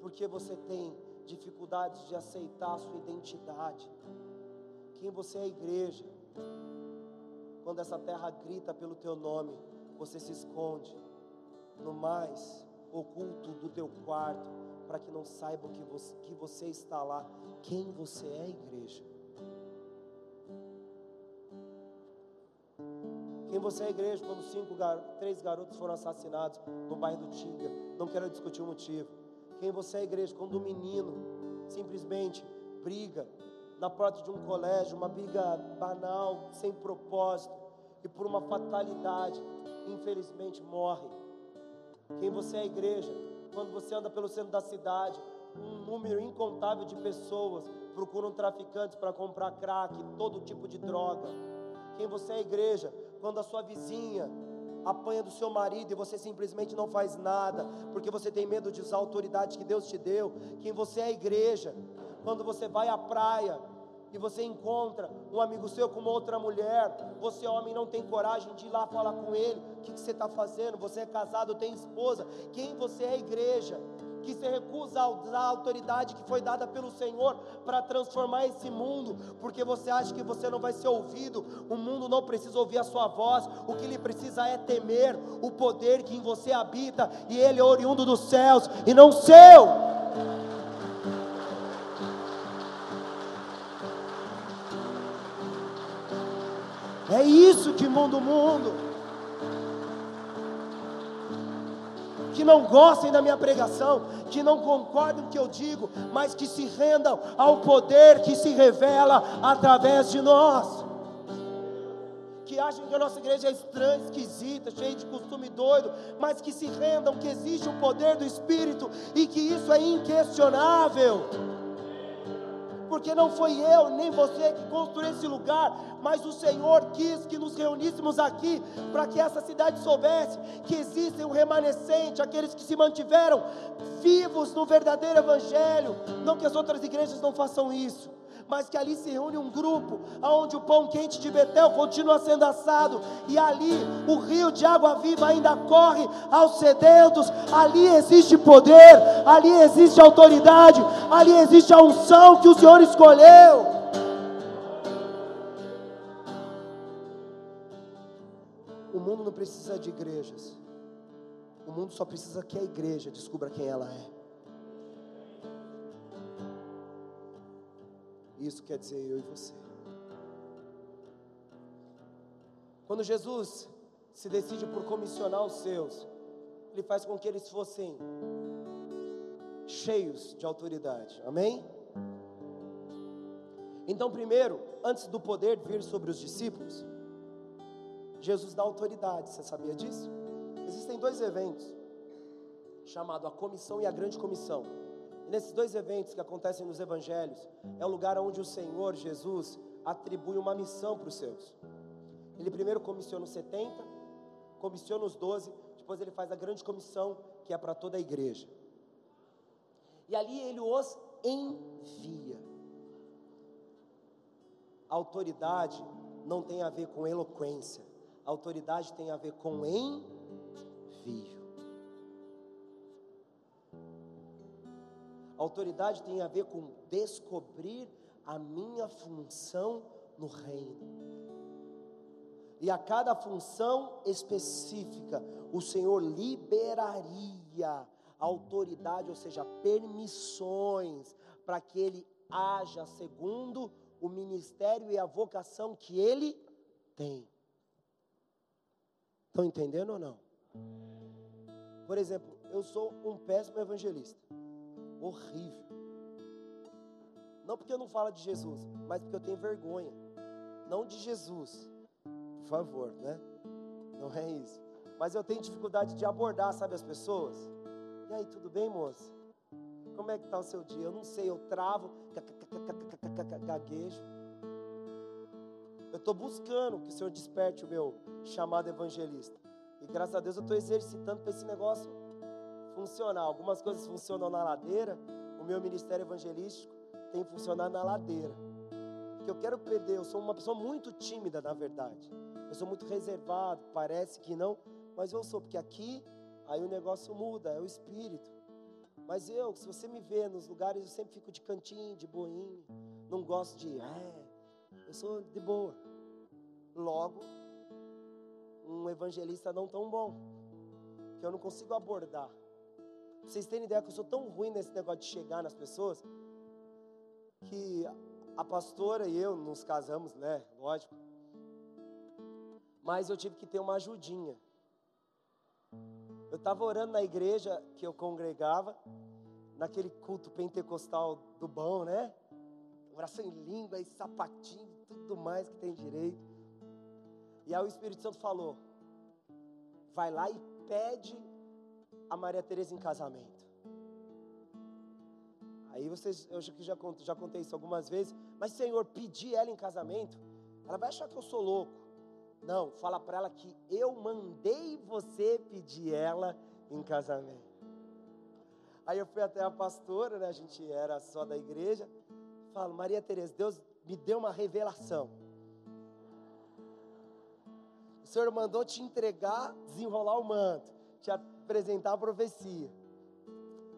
porque você tem dificuldades de aceitar a sua identidade. Quem você é, igreja, quando essa terra grita pelo teu nome, você se esconde no mais oculto do teu quarto, para que não saibam que você, que você está lá. Quem você é, igreja? Quem você é, igreja, quando cinco, três garotos foram assassinados no bairro do Tinga? Não quero discutir o motivo. Quem você é, igreja, quando um menino simplesmente briga na porta de um colégio, uma briga banal, sem propósito, e por uma fatalidade, infelizmente morre. Quem você é, igreja, quando você anda pelo centro da cidade, um número incontável de pessoas procuram traficantes para comprar crack, todo tipo de droga. Quem você é, igreja, quando a sua vizinha apanha do seu marido e você simplesmente não faz nada, porque você tem medo de usar a autoridade que Deus te deu. Quem você é, a igreja, quando você vai à praia e você encontra um amigo seu com uma outra mulher, você, homem, não tem coragem de ir lá falar com ele: o que, que você está fazendo? Você é casado, tem esposa. Quem você é, igreja? que se recusa a usar a autoridade que foi dada pelo Senhor para transformar esse mundo, porque você acha que você não vai ser ouvido, o mundo não precisa ouvir a sua voz, o que ele precisa é temer o poder que em você habita, e ele é oriundo dos céus e não seu. É isso que muda o mundo. que não gostem da minha pregação, que não concordem com o que eu digo, mas que se rendam ao poder que se revela através de nós. Que achem que a nossa igreja é estranha, esquisita, cheia de costume doido, mas que se rendam que existe o poder do Espírito e que isso é inquestionável porque não foi eu nem você que construiu esse lugar, mas o Senhor quis que nos reuníssemos aqui para que essa cidade soubesse que existem um remanescente, aqueles que se mantiveram vivos no verdadeiro Evangelho. Não que as outras igrejas não façam isso, mas que ali se reúne um grupo, onde o pão quente de Betel continua sendo assado, e ali o rio de água viva ainda corre aos sedentos, ali existe poder, ali existe autoridade, ali existe a unção que o Senhor escolheu. O mundo não precisa de igrejas, o mundo só precisa que a igreja descubra quem ela é. Isso quer dizer eu e você. Quando Jesus se decide por comissionar os seus, Ele faz com que eles fossem cheios de autoridade. Amém? Então, primeiro, antes do poder vir sobre os discípulos, Jesus dá autoridade. Você sabia disso? Existem dois eventos, chamado a comissão e a grande comissão. Nesses dois eventos que acontecem nos evangelhos, é o lugar onde o Senhor Jesus atribui uma missão para os seus. Ele primeiro comissiona os 70, comissiona os 12, depois ele faz a grande comissão, que é para toda a igreja. E ali ele os envia. A autoridade não tem a ver com eloquência, a autoridade tem a ver com envio. Autoridade tem a ver com descobrir a minha função no reino. E a cada função específica, o Senhor liberaria autoridade, ou seja, permissões, para que ele haja segundo o ministério e a vocação que ele tem. Estão entendendo ou não? Por exemplo, eu sou um péssimo evangelista horrível. Não porque eu não falo de Jesus, mas porque eu tenho vergonha. Não de Jesus, por favor, né? Não é isso. Mas eu tenho dificuldade de abordar, sabe, as pessoas. E aí, tudo bem, moça? Como é que está o seu dia? Eu não sei, eu travo, gaguejo. Eu estou buscando que o Senhor desperte o meu chamado evangelista. E graças a Deus eu estou exercitando para esse negócio funcionar. Algumas coisas funcionam na ladeira, o meu ministério evangelístico tem funcionado na ladeira. Que eu quero perder, eu sou uma pessoa muito tímida, na verdade. Eu sou muito reservado, parece que não, mas eu sou, porque aqui aí o negócio muda, é o espírito. Mas eu, se você me vê nos lugares, eu sempre fico de cantinho, de boinho, não gosto de, é, eu sou de boa. Logo, um evangelista não tão bom, que eu não consigo abordar. Vocês terem ideia que eu sou tão ruim nesse negócio de chegar nas pessoas, que a pastora e eu nos casamos, né? Lógico. Mas eu tive que ter uma ajudinha. Eu estava orando na igreja que eu congregava, naquele culto pentecostal do bom, né? Oração em língua e sapatinho, tudo mais que tem direito. E aí o Espírito Santo falou: vai lá e pede a Maria Teresa em casamento. Aí vocês, eu já, já, já contei isso algumas vezes, mas Senhor, pedir ela em casamento, ela vai achar que eu sou louco. Não, fala para ela que eu mandei você pedir ela em casamento. Aí eu fui até a pastora, né? A gente era só da igreja. Falo, Maria Tereza, Deus me deu uma revelação. O Senhor mandou te entregar, desenrolar o manto, te apresentar a profecia.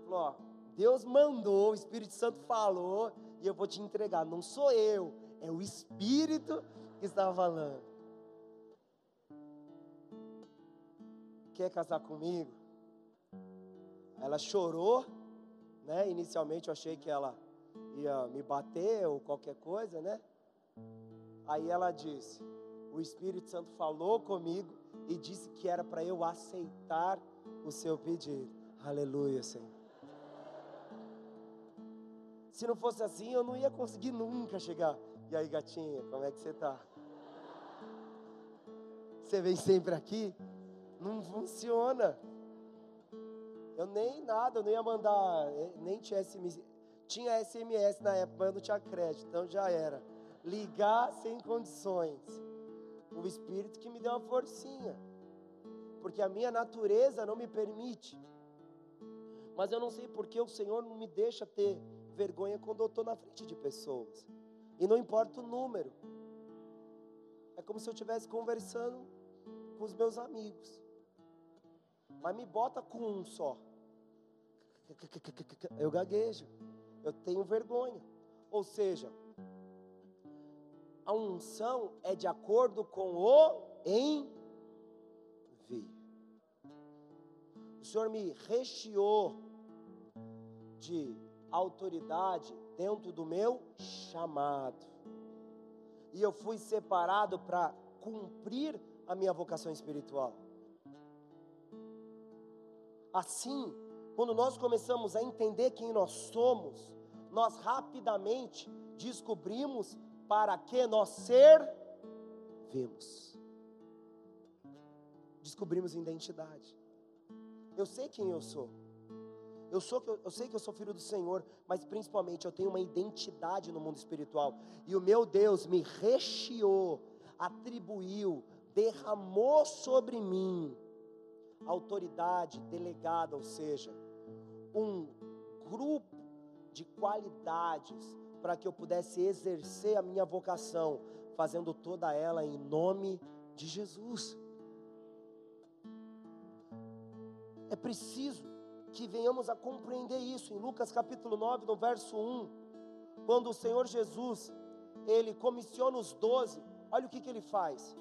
Falou, ó, Deus mandou, o Espírito Santo falou, e eu vou te entregar. Não sou eu, é o Espírito que estava falando. Quer casar comigo? Ela chorou, né? Inicialmente eu achei que ela ia me bater ou qualquer coisa, né? Aí ela disse: O Espírito Santo falou comigo e disse que era para eu aceitar o seu pedido. Aleluia, Senhor. Se não fosse assim, eu não ia conseguir nunca chegar. E aí, gatinha, como é que você está? Você vem sempre aqui? Não funciona. Eu nem nada, eu não ia mandar, eh, nem tinha SMS. Tinha SMS na época, mas eu não tinha crédito, então já era. Ligar sem condições. O Espírito que me deu uma forcinha. Porque a minha natureza não me permite. Mas eu não sei porque o Senhor não me deixa ter vergonha quando eu estou na frente de pessoas. E não importa o número. É como se eu estivesse conversando com os meus amigos. Mas me bota com um só. Eu gaguejo. Eu tenho vergonha. Ou seja, a unção é de acordo com o envio. O Senhor me recheou de autoridade dentro do meu chamado. E eu fui separado para cumprir a minha vocação espiritual. Assim, quando nós começamos a entender quem nós somos, nós rapidamente descobrimos para que nós servimos. Descobrimos identidade. Eu sei quem eu sou. Eu, sou, eu sei que eu sou filho do Senhor, mas principalmente eu tenho uma identidade no mundo espiritual. E o meu Deus me recheou, atribuiu, derramou sobre mim autoridade delegada, ou seja, um grupo de qualidades para que eu pudesse exercer a minha vocação, fazendo toda ela em nome de Jesus. É preciso que venhamos a compreender isso. Em Lucas capítulo 9, no verso 1, quando o Senhor Jesus, ele comissiona os doze, olha o que, que ele faz.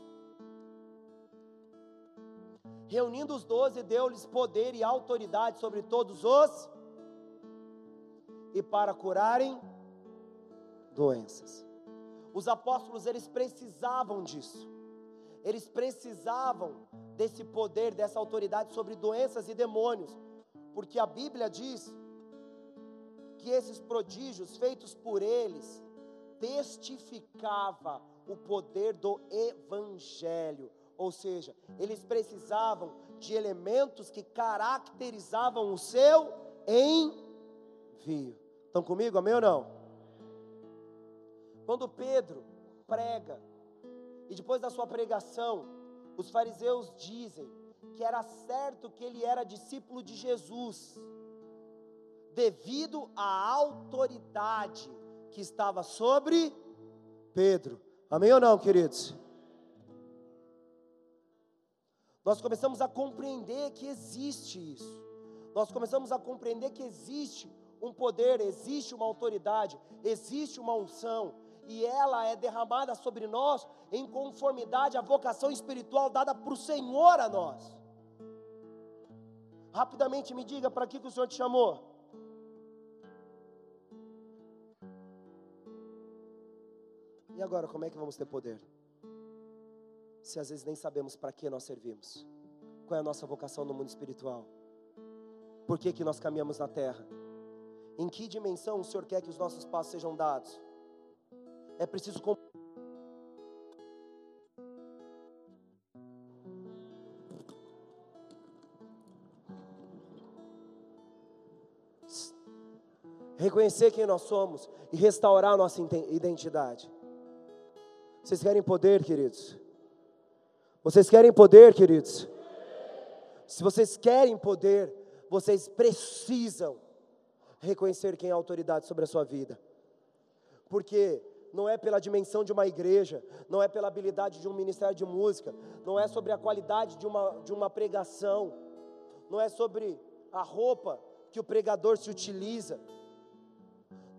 Reunindo os doze, deu-lhes poder e autoridade sobre todos os, e para curarem doenças. Os apóstolos, eles precisavam disso. Eles precisavam desse poder, dessa autoridade sobre doenças e demônios porque a Bíblia diz que esses prodígios feitos por eles testificava o poder do evangelho, ou seja, eles precisavam de elementos que caracterizavam o seu envio. Estão comigo, amém ou não? Quando Pedro prega, e depois da sua pregação, os fariseus dizem que era certo que ele era discípulo de Jesus, devido à autoridade que estava sobre Pedro. Amém ou não, queridos? Nós começamos a compreender que existe isso. Nós começamos a compreender que existe um poder, existe uma autoridade, existe uma unção, e ela é derramada sobre nós em conformidade à vocação espiritual dada para o Senhor a nós. Rapidamente me diga para que, que o Senhor te chamou. E agora, como é que vamos ter poder? Se às vezes nem sabemos para que nós servimos. Qual é a nossa vocação no mundo espiritual? Por que, que nós caminhamos na terra? Em que dimensão o Senhor quer que os nossos passos sejam dados? É preciso reconhecer quem nós somos e restaurar a nossa identidade. Vocês querem poder, queridos? Vocês querem poder, queridos? Se vocês querem poder, vocês precisam reconhecer quem é a autoridade sobre a sua vida. Porque não é pela dimensão de uma igreja, não é pela habilidade de um ministério de música, não é sobre a qualidade de uma, de uma pregação, não é sobre a roupa que o pregador se utiliza,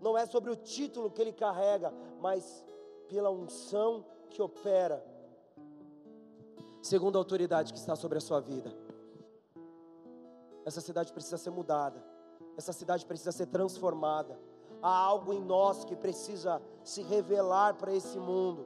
não é sobre o título que ele carrega, mas pela unção que opera, segundo a autoridade que está sobre a sua vida. Essa cidade precisa ser mudada, essa cidade precisa ser transformada. Há algo em nós que precisa se revelar para esse mundo.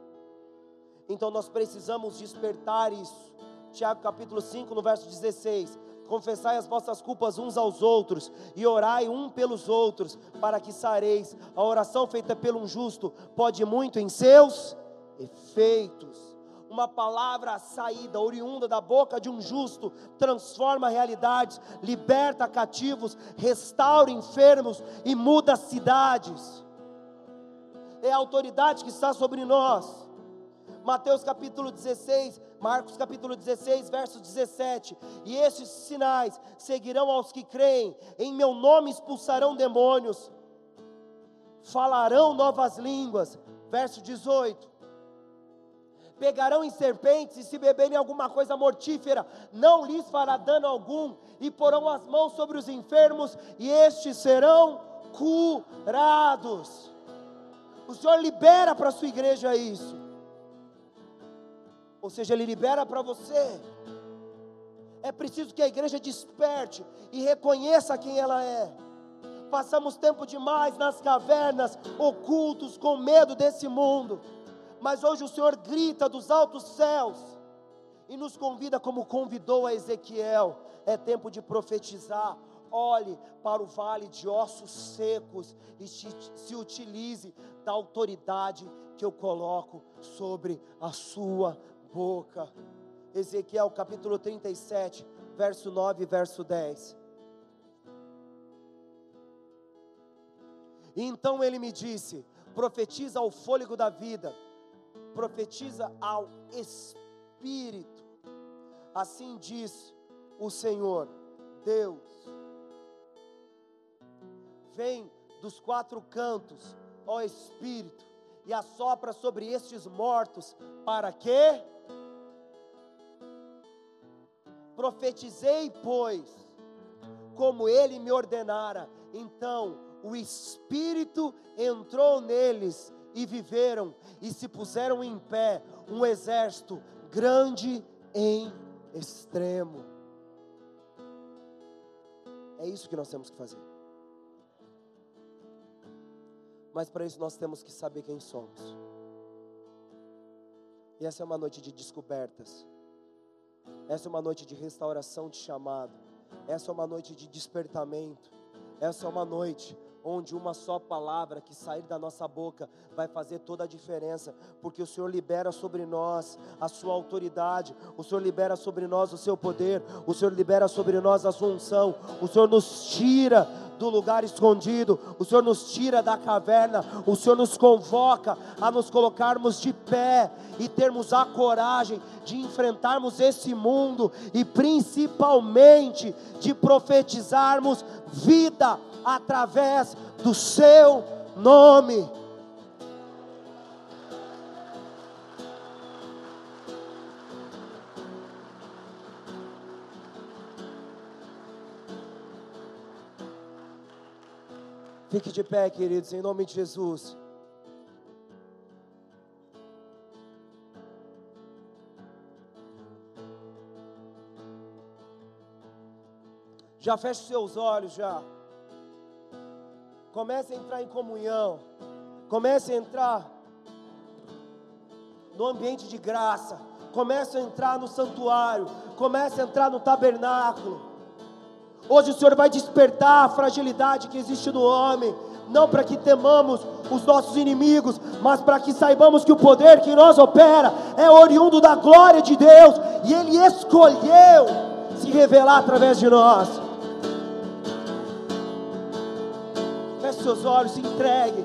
Então nós precisamos despertar isso. Tiago capítulo 5, no verso 16: Confessai as vossas culpas uns aos outros e orai um pelos outros, para que sareis. A oração feita pelo um justo pode muito em seus efeitos. Uma palavra saída, oriunda da boca de um justo, transforma realidades, liberta cativos, restaura enfermos e muda cidades. É a autoridade que está sobre nós. Mateus capítulo 16, Marcos capítulo 16, verso 17: E estes sinais seguirão aos que creem, em meu nome expulsarão demônios, falarão novas línguas. Verso 18: Pegarão em serpentes e se beberem alguma coisa mortífera, não lhes fará dano algum, e porão as mãos sobre os enfermos, e estes serão curados. O Senhor libera para a sua igreja isso. Ou seja, Ele libera para você. É preciso que a igreja desperte e reconheça quem ela é. Passamos tempo demais nas cavernas, ocultos, com medo desse mundo. Mas hoje o Senhor grita dos altos céus e nos convida, como convidou a Ezequiel: é tempo de profetizar. Olhe para o vale de ossos secos e se utilize da autoridade que eu coloco sobre a sua boca. Ezequiel capítulo 37, verso 9 e verso 10. E então ele me disse: profetiza ao fôlego da vida, profetiza ao espírito. Assim diz o Senhor, Deus. Vem dos quatro cantos, ó Espírito, e assopra sobre estes mortos, para que Profetizei, pois, como ele me ordenara. Então o Espírito entrou neles e viveram e se puseram em pé um exército grande em extremo. É isso que nós temos que fazer. Mas para isso nós temos que saber quem somos. E essa é uma noite de descobertas. Essa é uma noite de restauração de chamado. Essa é uma noite de despertamento. Essa é uma noite onde uma só palavra que sair da nossa boca vai fazer toda a diferença, porque o Senhor libera sobre nós a sua autoridade, o Senhor libera sobre nós o seu poder, o Senhor libera sobre nós a sua unção, o Senhor nos tira do lugar escondido, o Senhor nos tira da caverna, o Senhor nos convoca a nos colocarmos de pé e termos a coragem de enfrentarmos esse mundo e principalmente de profetizarmos vida através do seu nome. Fique de pé, queridos, em nome de Jesus. Já feche seus olhos já. Comece a entrar em comunhão. Comece a entrar no ambiente de graça. Comece a entrar no santuário. Comece a entrar no tabernáculo. Hoje o Senhor vai despertar a fragilidade que existe no homem, não para que temamos os nossos inimigos, mas para que saibamos que o poder que nós opera é oriundo da glória de Deus e Ele escolheu se revelar através de nós. Seus olhos, se entregue.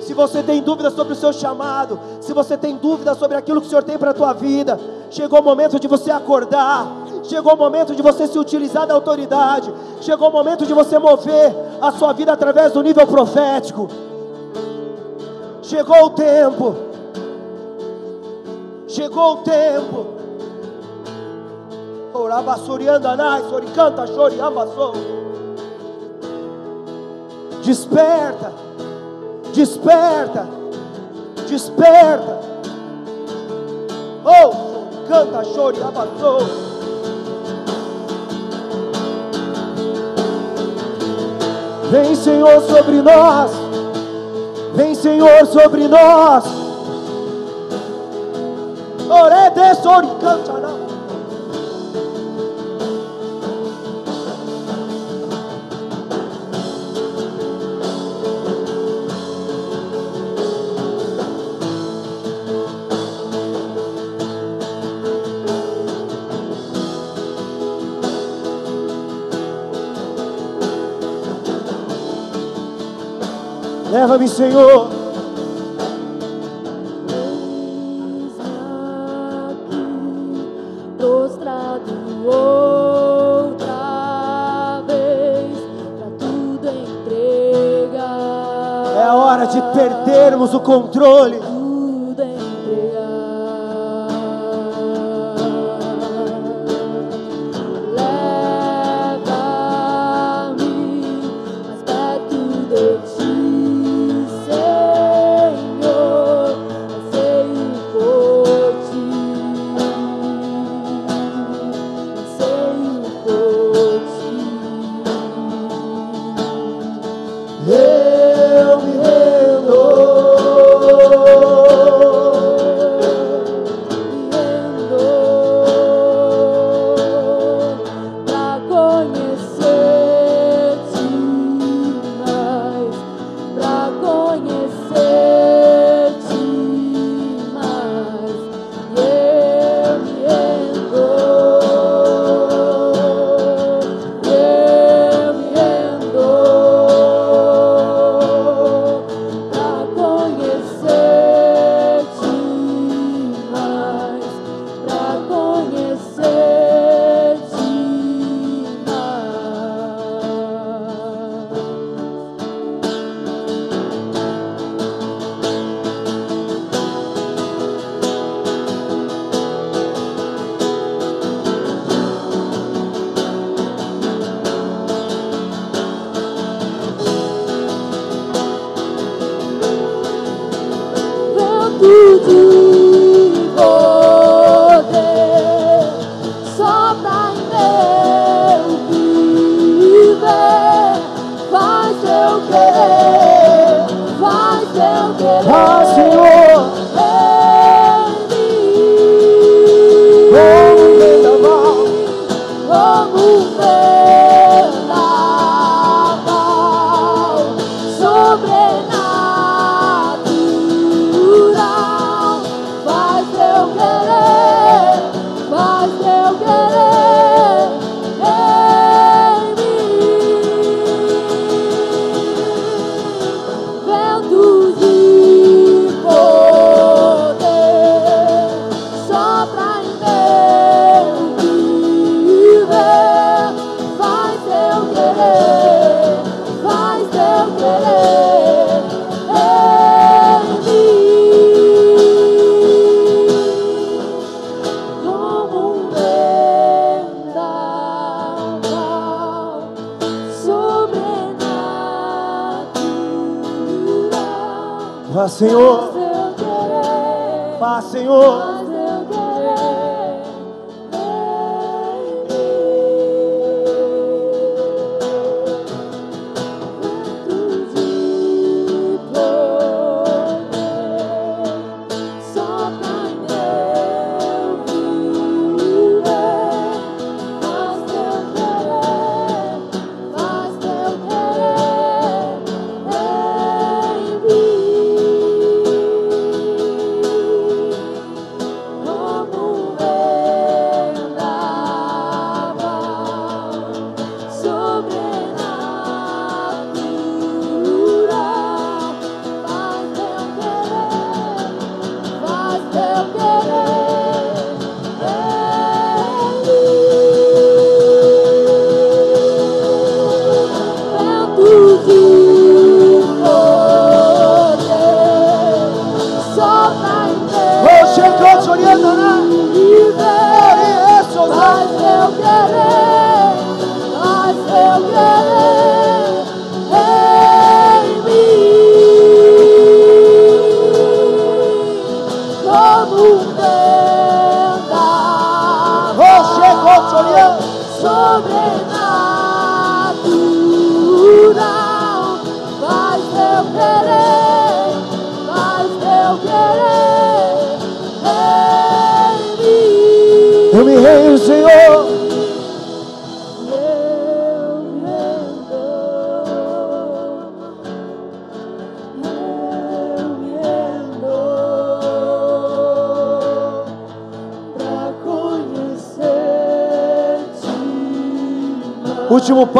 Se você tem dúvida sobre o seu chamado, se você tem dúvida sobre aquilo que o Senhor tem para a tua vida, chegou o momento de você acordar Chegou o momento de você se utilizar da autoridade. Chegou o momento de você mover a sua vida através do nível profético. Chegou o tempo. Chegou o tempo. Orabassurianda anai, soricanta, choriambassou. Desperta. Desperta. Desperta. Oh, canta, chore, abassou. Vem, Senhor, sobre nós. Vem, Senhor, sobre nós. Ore de soricantana. Leva-me, Senhor. É a hora de perdermos o controle.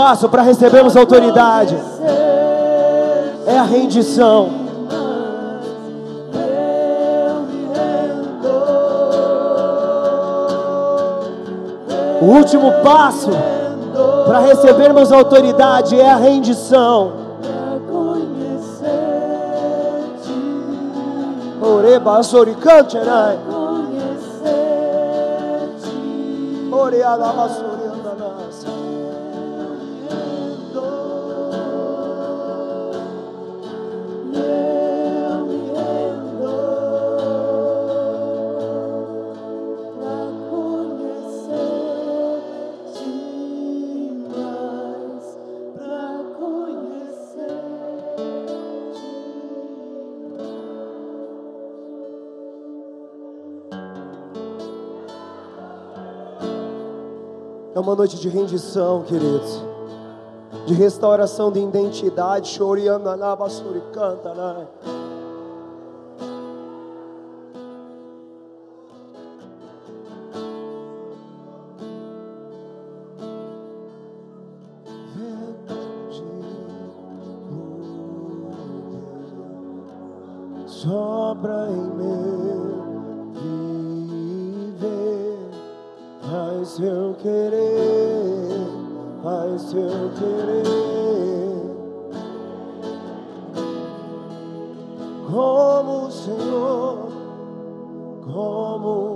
Passo para recebermos autoridade é a rendição. O último passo para recebermos autoridade é a rendição. Oreba, soricanterai. conhecer-te. Orealaba, soriandanas. É uma noite de rendição, queridos. De restauração de identidade. Choriandanaba, soricantanai. Sobra querer, faz eu querer. Como o Senhor, como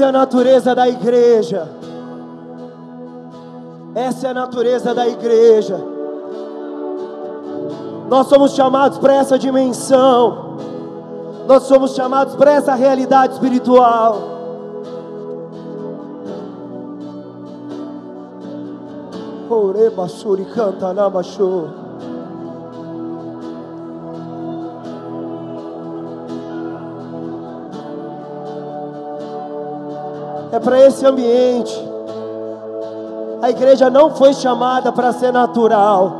Essa é a natureza da igreja. Essa é a natureza da igreja. Nós somos chamados para essa dimensão. Nós somos chamados para essa realidade espiritual. Oreba suri canta namashu. É para esse ambiente. A igreja não foi chamada para ser natural.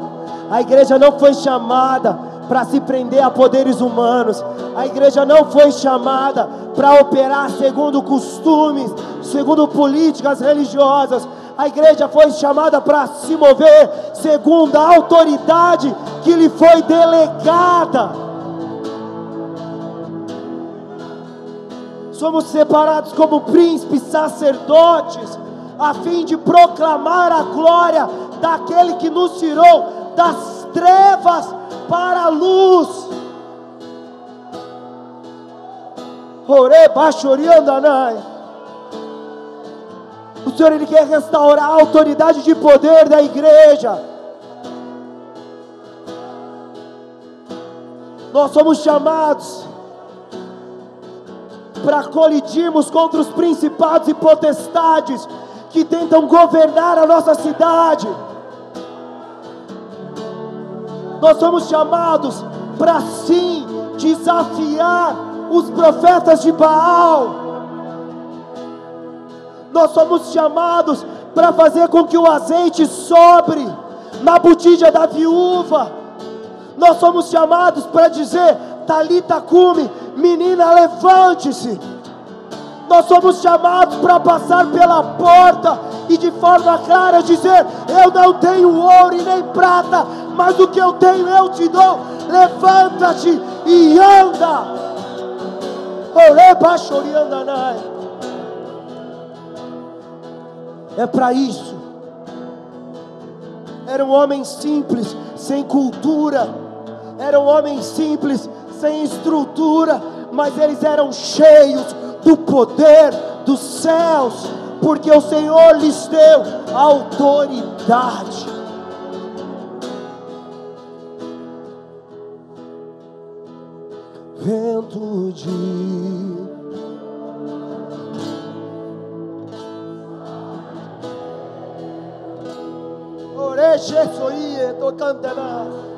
A igreja não foi chamada para se prender a poderes humanos. A igreja não foi chamada para operar segundo costumes, segundo políticas religiosas. A igreja foi chamada para se mover segundo a autoridade que lhe foi delegada. Somos separados como príncipes, sacerdotes, a fim de proclamar a glória daquele que nos tirou das trevas para a luz. Ore bachoriandanai. O Senhor ele quer restaurar a autoridade de poder da igreja. Nós somos chamados para colidirmos contra os principados e potestades que tentam governar a nossa cidade. Nós somos chamados para sim desafiar os profetas de Baal. Nós somos chamados para fazer com que o azeite sobre na botija da viúva. Nós somos chamados para dizer: Talita cume, menina, levante-se. Nós somos chamados para passar pela porta e de forma clara dizer: Eu não tenho ouro e nem prata, mas o que eu tenho eu te dou. Levanta-te e anda. É para isso. Era um homem simples, sem cultura. Era um homem simples, sem estrutura, mas eles eram cheios do poder dos céus, porque o Senhor lhes deu autoridade. Vento de Oreje soie tocante mais.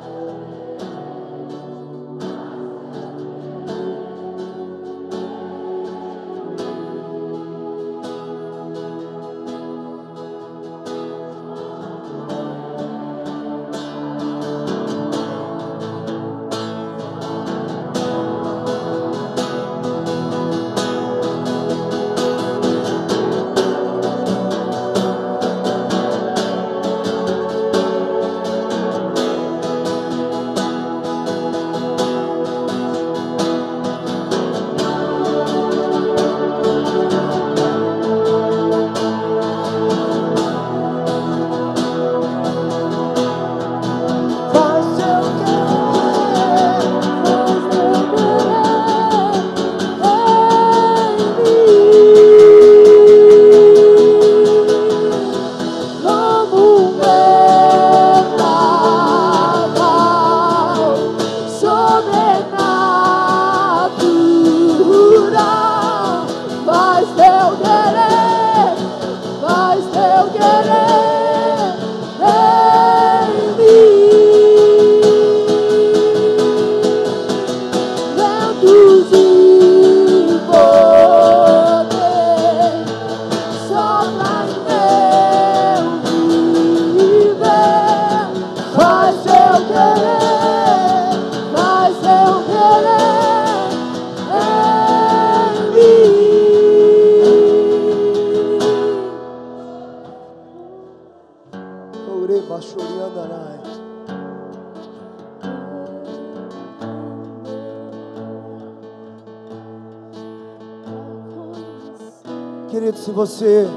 Querido, se você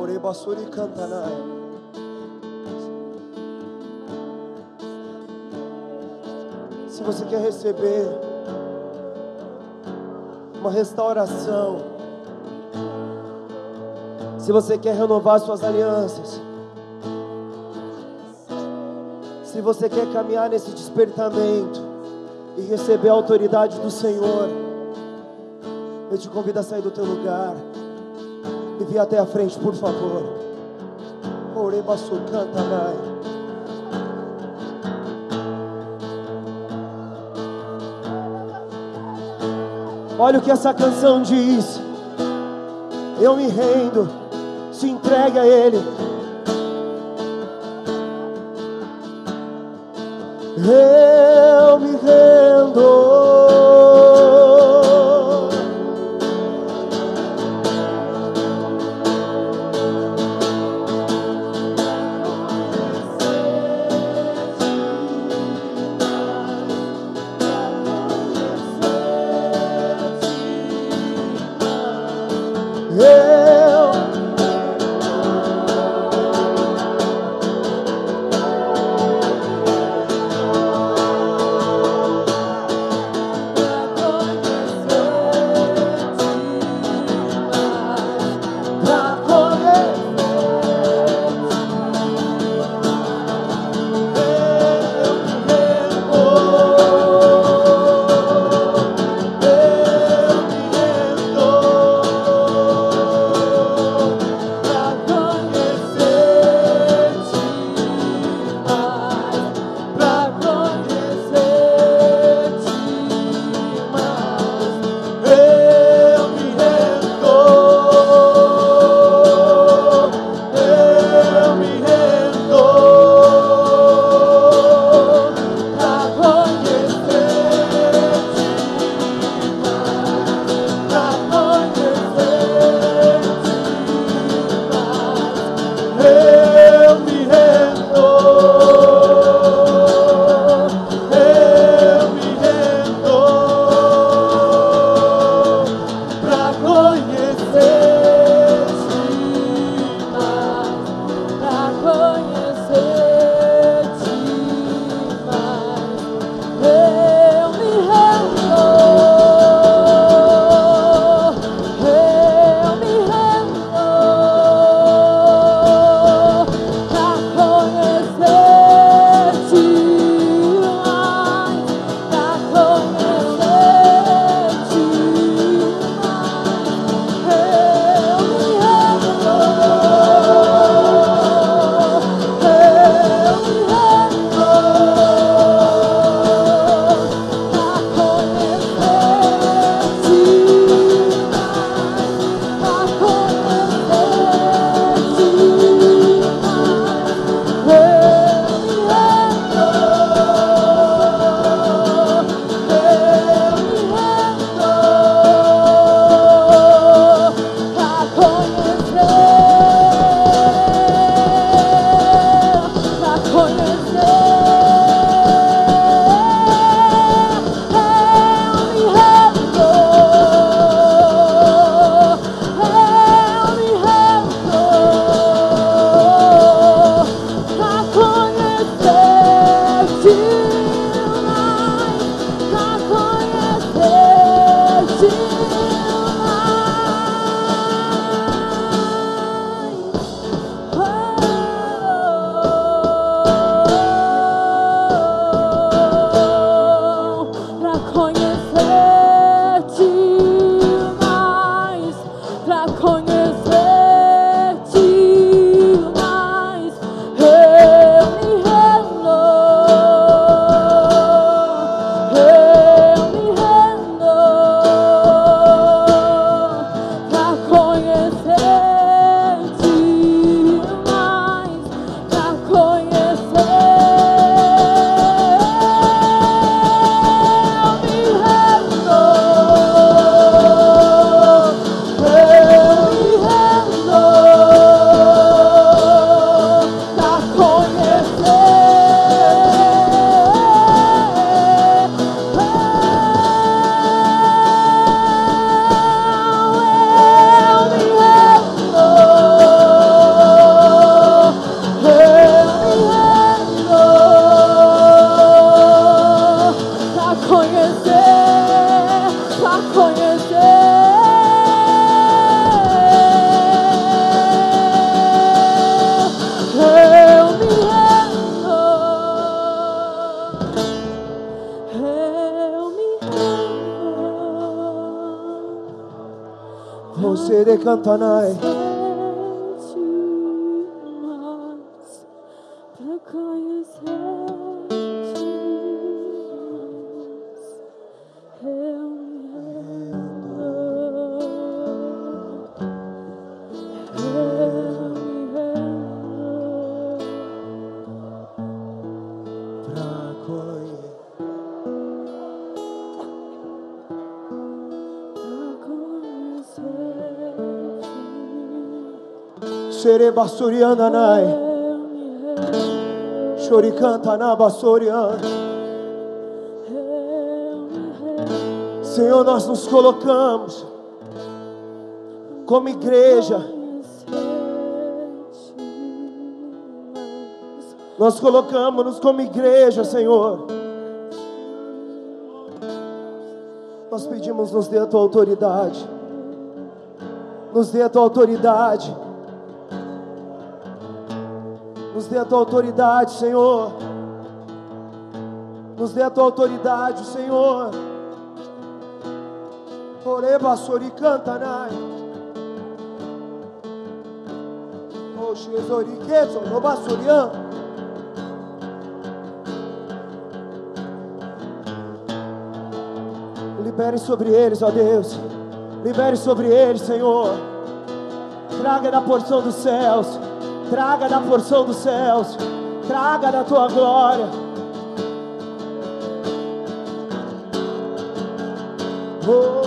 Ore basuri cantanai. Se você quer receber uma restauração, se você quer renovar suas alianças, se você quer caminhar nesse despertamento e receber a autoridade do Senhor, eu te convido a sair do teu lugar e vir até a frente, por favor. Orebaçu, canta, vai. Olha o que essa canção diz. Eu me rendo, se entregue a Ele. Eu me rendo. Eu me rendo. Eu me rendo. Você decantanai. Serebasturiandanai. Choricantana bastoriana. Senhor, nós nos colocamos como igreja. Nós colocamos-nos como igreja, Senhor. Nós pedimos, nos dê a tua autoridade. Nos dê a tua autoridade. Nos dê a tua autoridade, Senhor. Nos dê a tua autoridade, Senhor. Oreba soricantanai. Oh, Jesus, no basurian. Libere sobre eles, ó Deus. Libere sobre eles, Senhor. Traga da porção dos céus. Traga da porção dos céus. Traga da tua glória. Oh,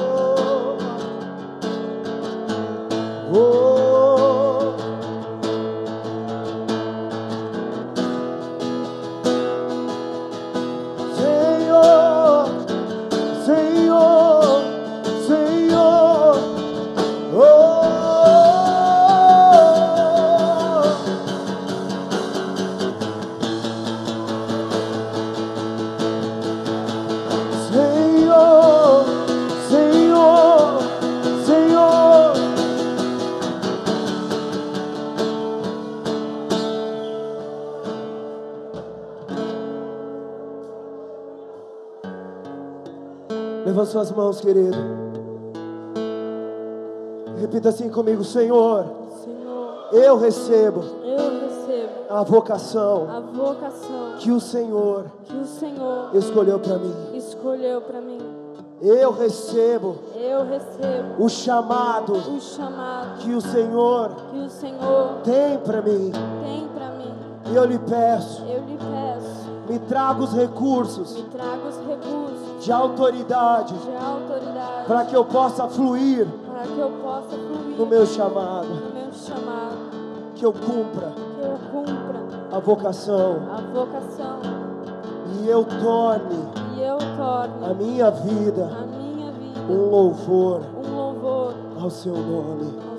Levanta suas mãos, querido. Repita assim comigo, Senhor. Senhor, Eu recebo eu recebo a vocação a vocação que o Senhor que o Senhor escolheu para mim. escolheu para mim. Eu recebo Eu recebo o chamado o chamado que o Senhor que o Senhor tem para mim. tem para mim. E eu lhe peço, Eu lhe peço, me traga os recursos traga os recursos de autoridade de autoridade para que eu possa fluir para que eu possa fluir no meu chamado, no meu chamado, que eu cumpra que eu cumpra a vocação. a vocação. E eu torne e eu torne a minha vida a minha vida um louvor um louvor ao seu nome.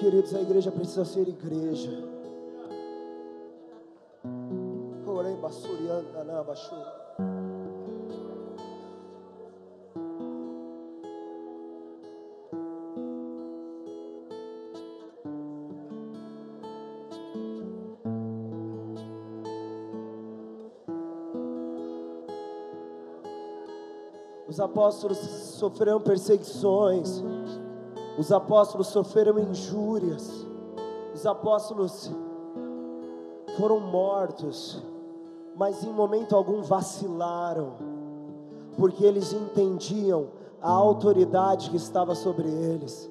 Queridos, a igreja precisa ser igreja. Orei basurianda na baixou. Os Os apóstolos sofreram perseguições, os apóstolos sofreram injúrias, os apóstolos foram mortos, mas em momento algum vacilaram, porque eles entendiam a autoridade que estava sobre eles.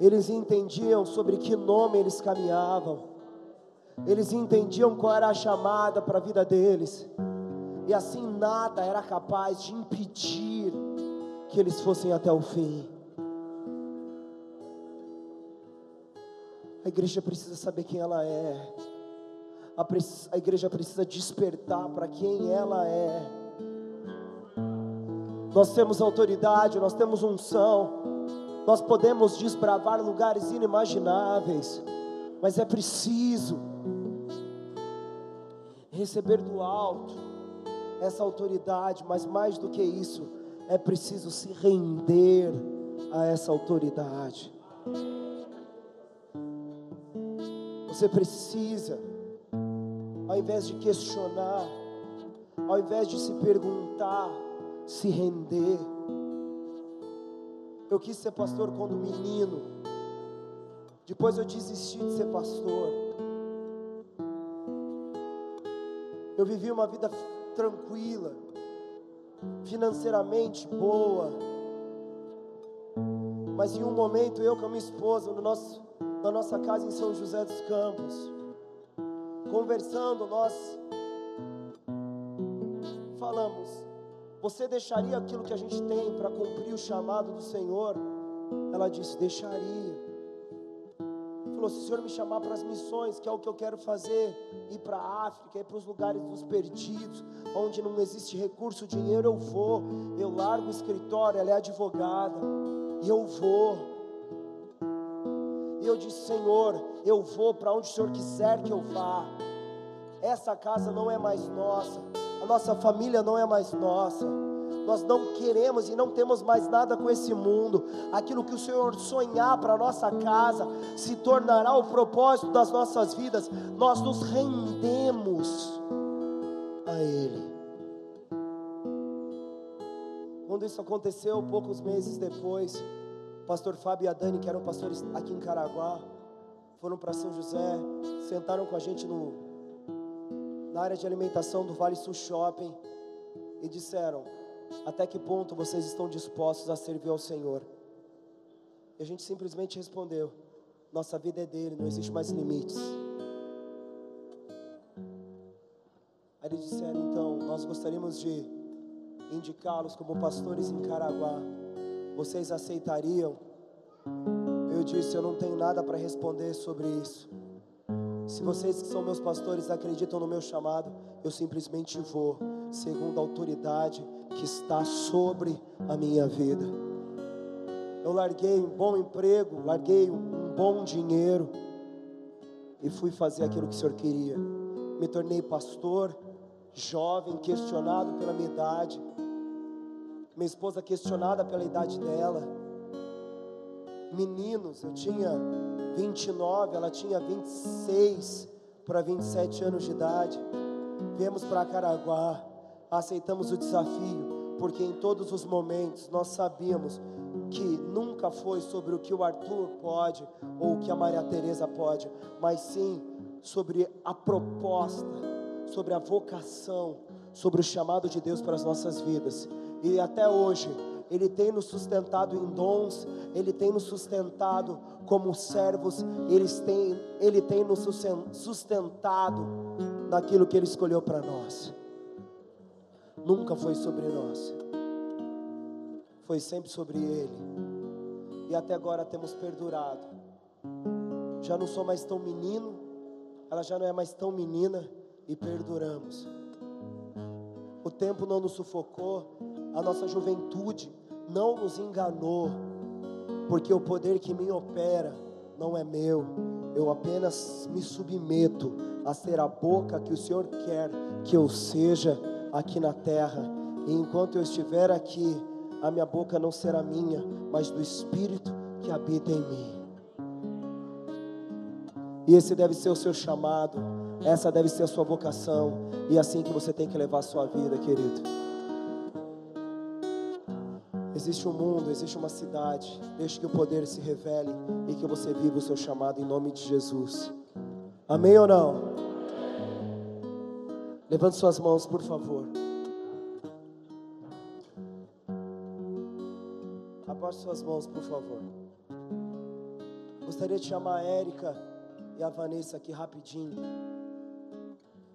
Eles entendiam sobre que nome eles caminhavam. Eles entendiam qual era a chamada para a vida deles. E assim nada era capaz de impedir que eles fossem até o fim. A igreja precisa saber quem ela é. A, a igreja precisa despertar para quem ela é. Nós temos autoridade, nós temos unção, nós podemos desbravar lugares inimagináveis, mas é preciso receber do alto essa autoridade, mas mais do que isso, é preciso se render a essa autoridade. Você precisa, ao invés de questionar, ao invés de se perguntar, se render. Eu quis ser pastor quando menino, depois eu desisti de ser pastor. Eu vivi uma vida tranquila, financeiramente boa, mas em um momento eu com a minha esposa, no nosso na nossa casa em São José dos Campos. Conversando, nós falamos: Você deixaria aquilo que a gente tem para cumprir o chamado do Senhor? Ela disse: Deixaria. Falou: Se o Senhor me chamar para as missões, que é o que eu quero fazer, ir para a África, ir para os lugares dos perdidos, onde não existe recurso, dinheiro, eu vou. Eu largo o escritório, ela é advogada, e eu vou. E eu disse: Senhor, eu vou para onde o Senhor quiser que eu vá. Essa casa não é mais nossa, a nossa família não é mais nossa. Nós não queremos e não temos mais nada com esse mundo. Aquilo que o Senhor sonhar para nossa casa se tornará o propósito das nossas vidas. Nós nos rendemos a Ele. Quando isso aconteceu, poucos meses depois, pastor Fábio e a Dani, que eram pastores aqui em Caraguá, foram para São José, sentaram com a gente no, na área de alimentação do Vale Sul Shopping e disseram: Até que ponto vocês estão dispostos a servir ao Senhor? E a gente simplesmente respondeu: Nossa vida é dele, não existe mais limites. Aí eles disseram: Então, nós gostaríamos de indicá-los como pastores em Caraguá vocês aceitariam? Eu disse: Eu não tenho nada para responder sobre isso. Se vocês que são meus pastores acreditam no meu chamado, eu simplesmente vou, segundo a autoridade que está sobre a minha vida. Eu larguei um bom emprego, larguei um bom dinheiro e fui fazer aquilo que o Senhor queria. Me tornei pastor, jovem, questionado pela minha idade minha esposa questionada pela idade dela. Meninos, eu tinha 29, ela tinha 26 para 27 anos de idade. Viemos para Caraguá, aceitamos o desafio, porque em todos os momentos nós sabíamos que nunca foi sobre o que o Arthur pode ou o que a Maria Teresa pode, mas sim sobre a proposta, sobre a vocação, sobre o chamado de Deus para as nossas vidas e até hoje Ele tem nos sustentado em dons, Ele tem nos sustentado como servos, Ele tem, Ele tem nos sustentado naquilo que Ele escolheu para nós. Nunca foi sobre nós, foi sempre sobre Ele, e até agora temos perdurado. Já não sou mais tão menino, ela já não é mais tão menina, e perduramos. O tempo não nos sufocou, a nossa juventude não nos enganou, porque o poder que me opera não é meu, eu apenas me submeto a ser a boca que o Senhor quer que eu seja aqui na terra, e enquanto eu estiver aqui, a minha boca não será minha, mas do Espírito que habita em mim. E esse deve ser o seu chamado, essa deve ser a sua vocação, e é assim que você tem que levar a sua vida, querido. Existe um mundo, existe uma cidade. Deixe que o poder se revele e que você viva o seu chamado em nome de Jesus. Amém ou não? Levante suas mãos, por favor. Aposte suas mãos, por favor. Gostaria de chamar a Érica e a Vanessa aqui rapidinho.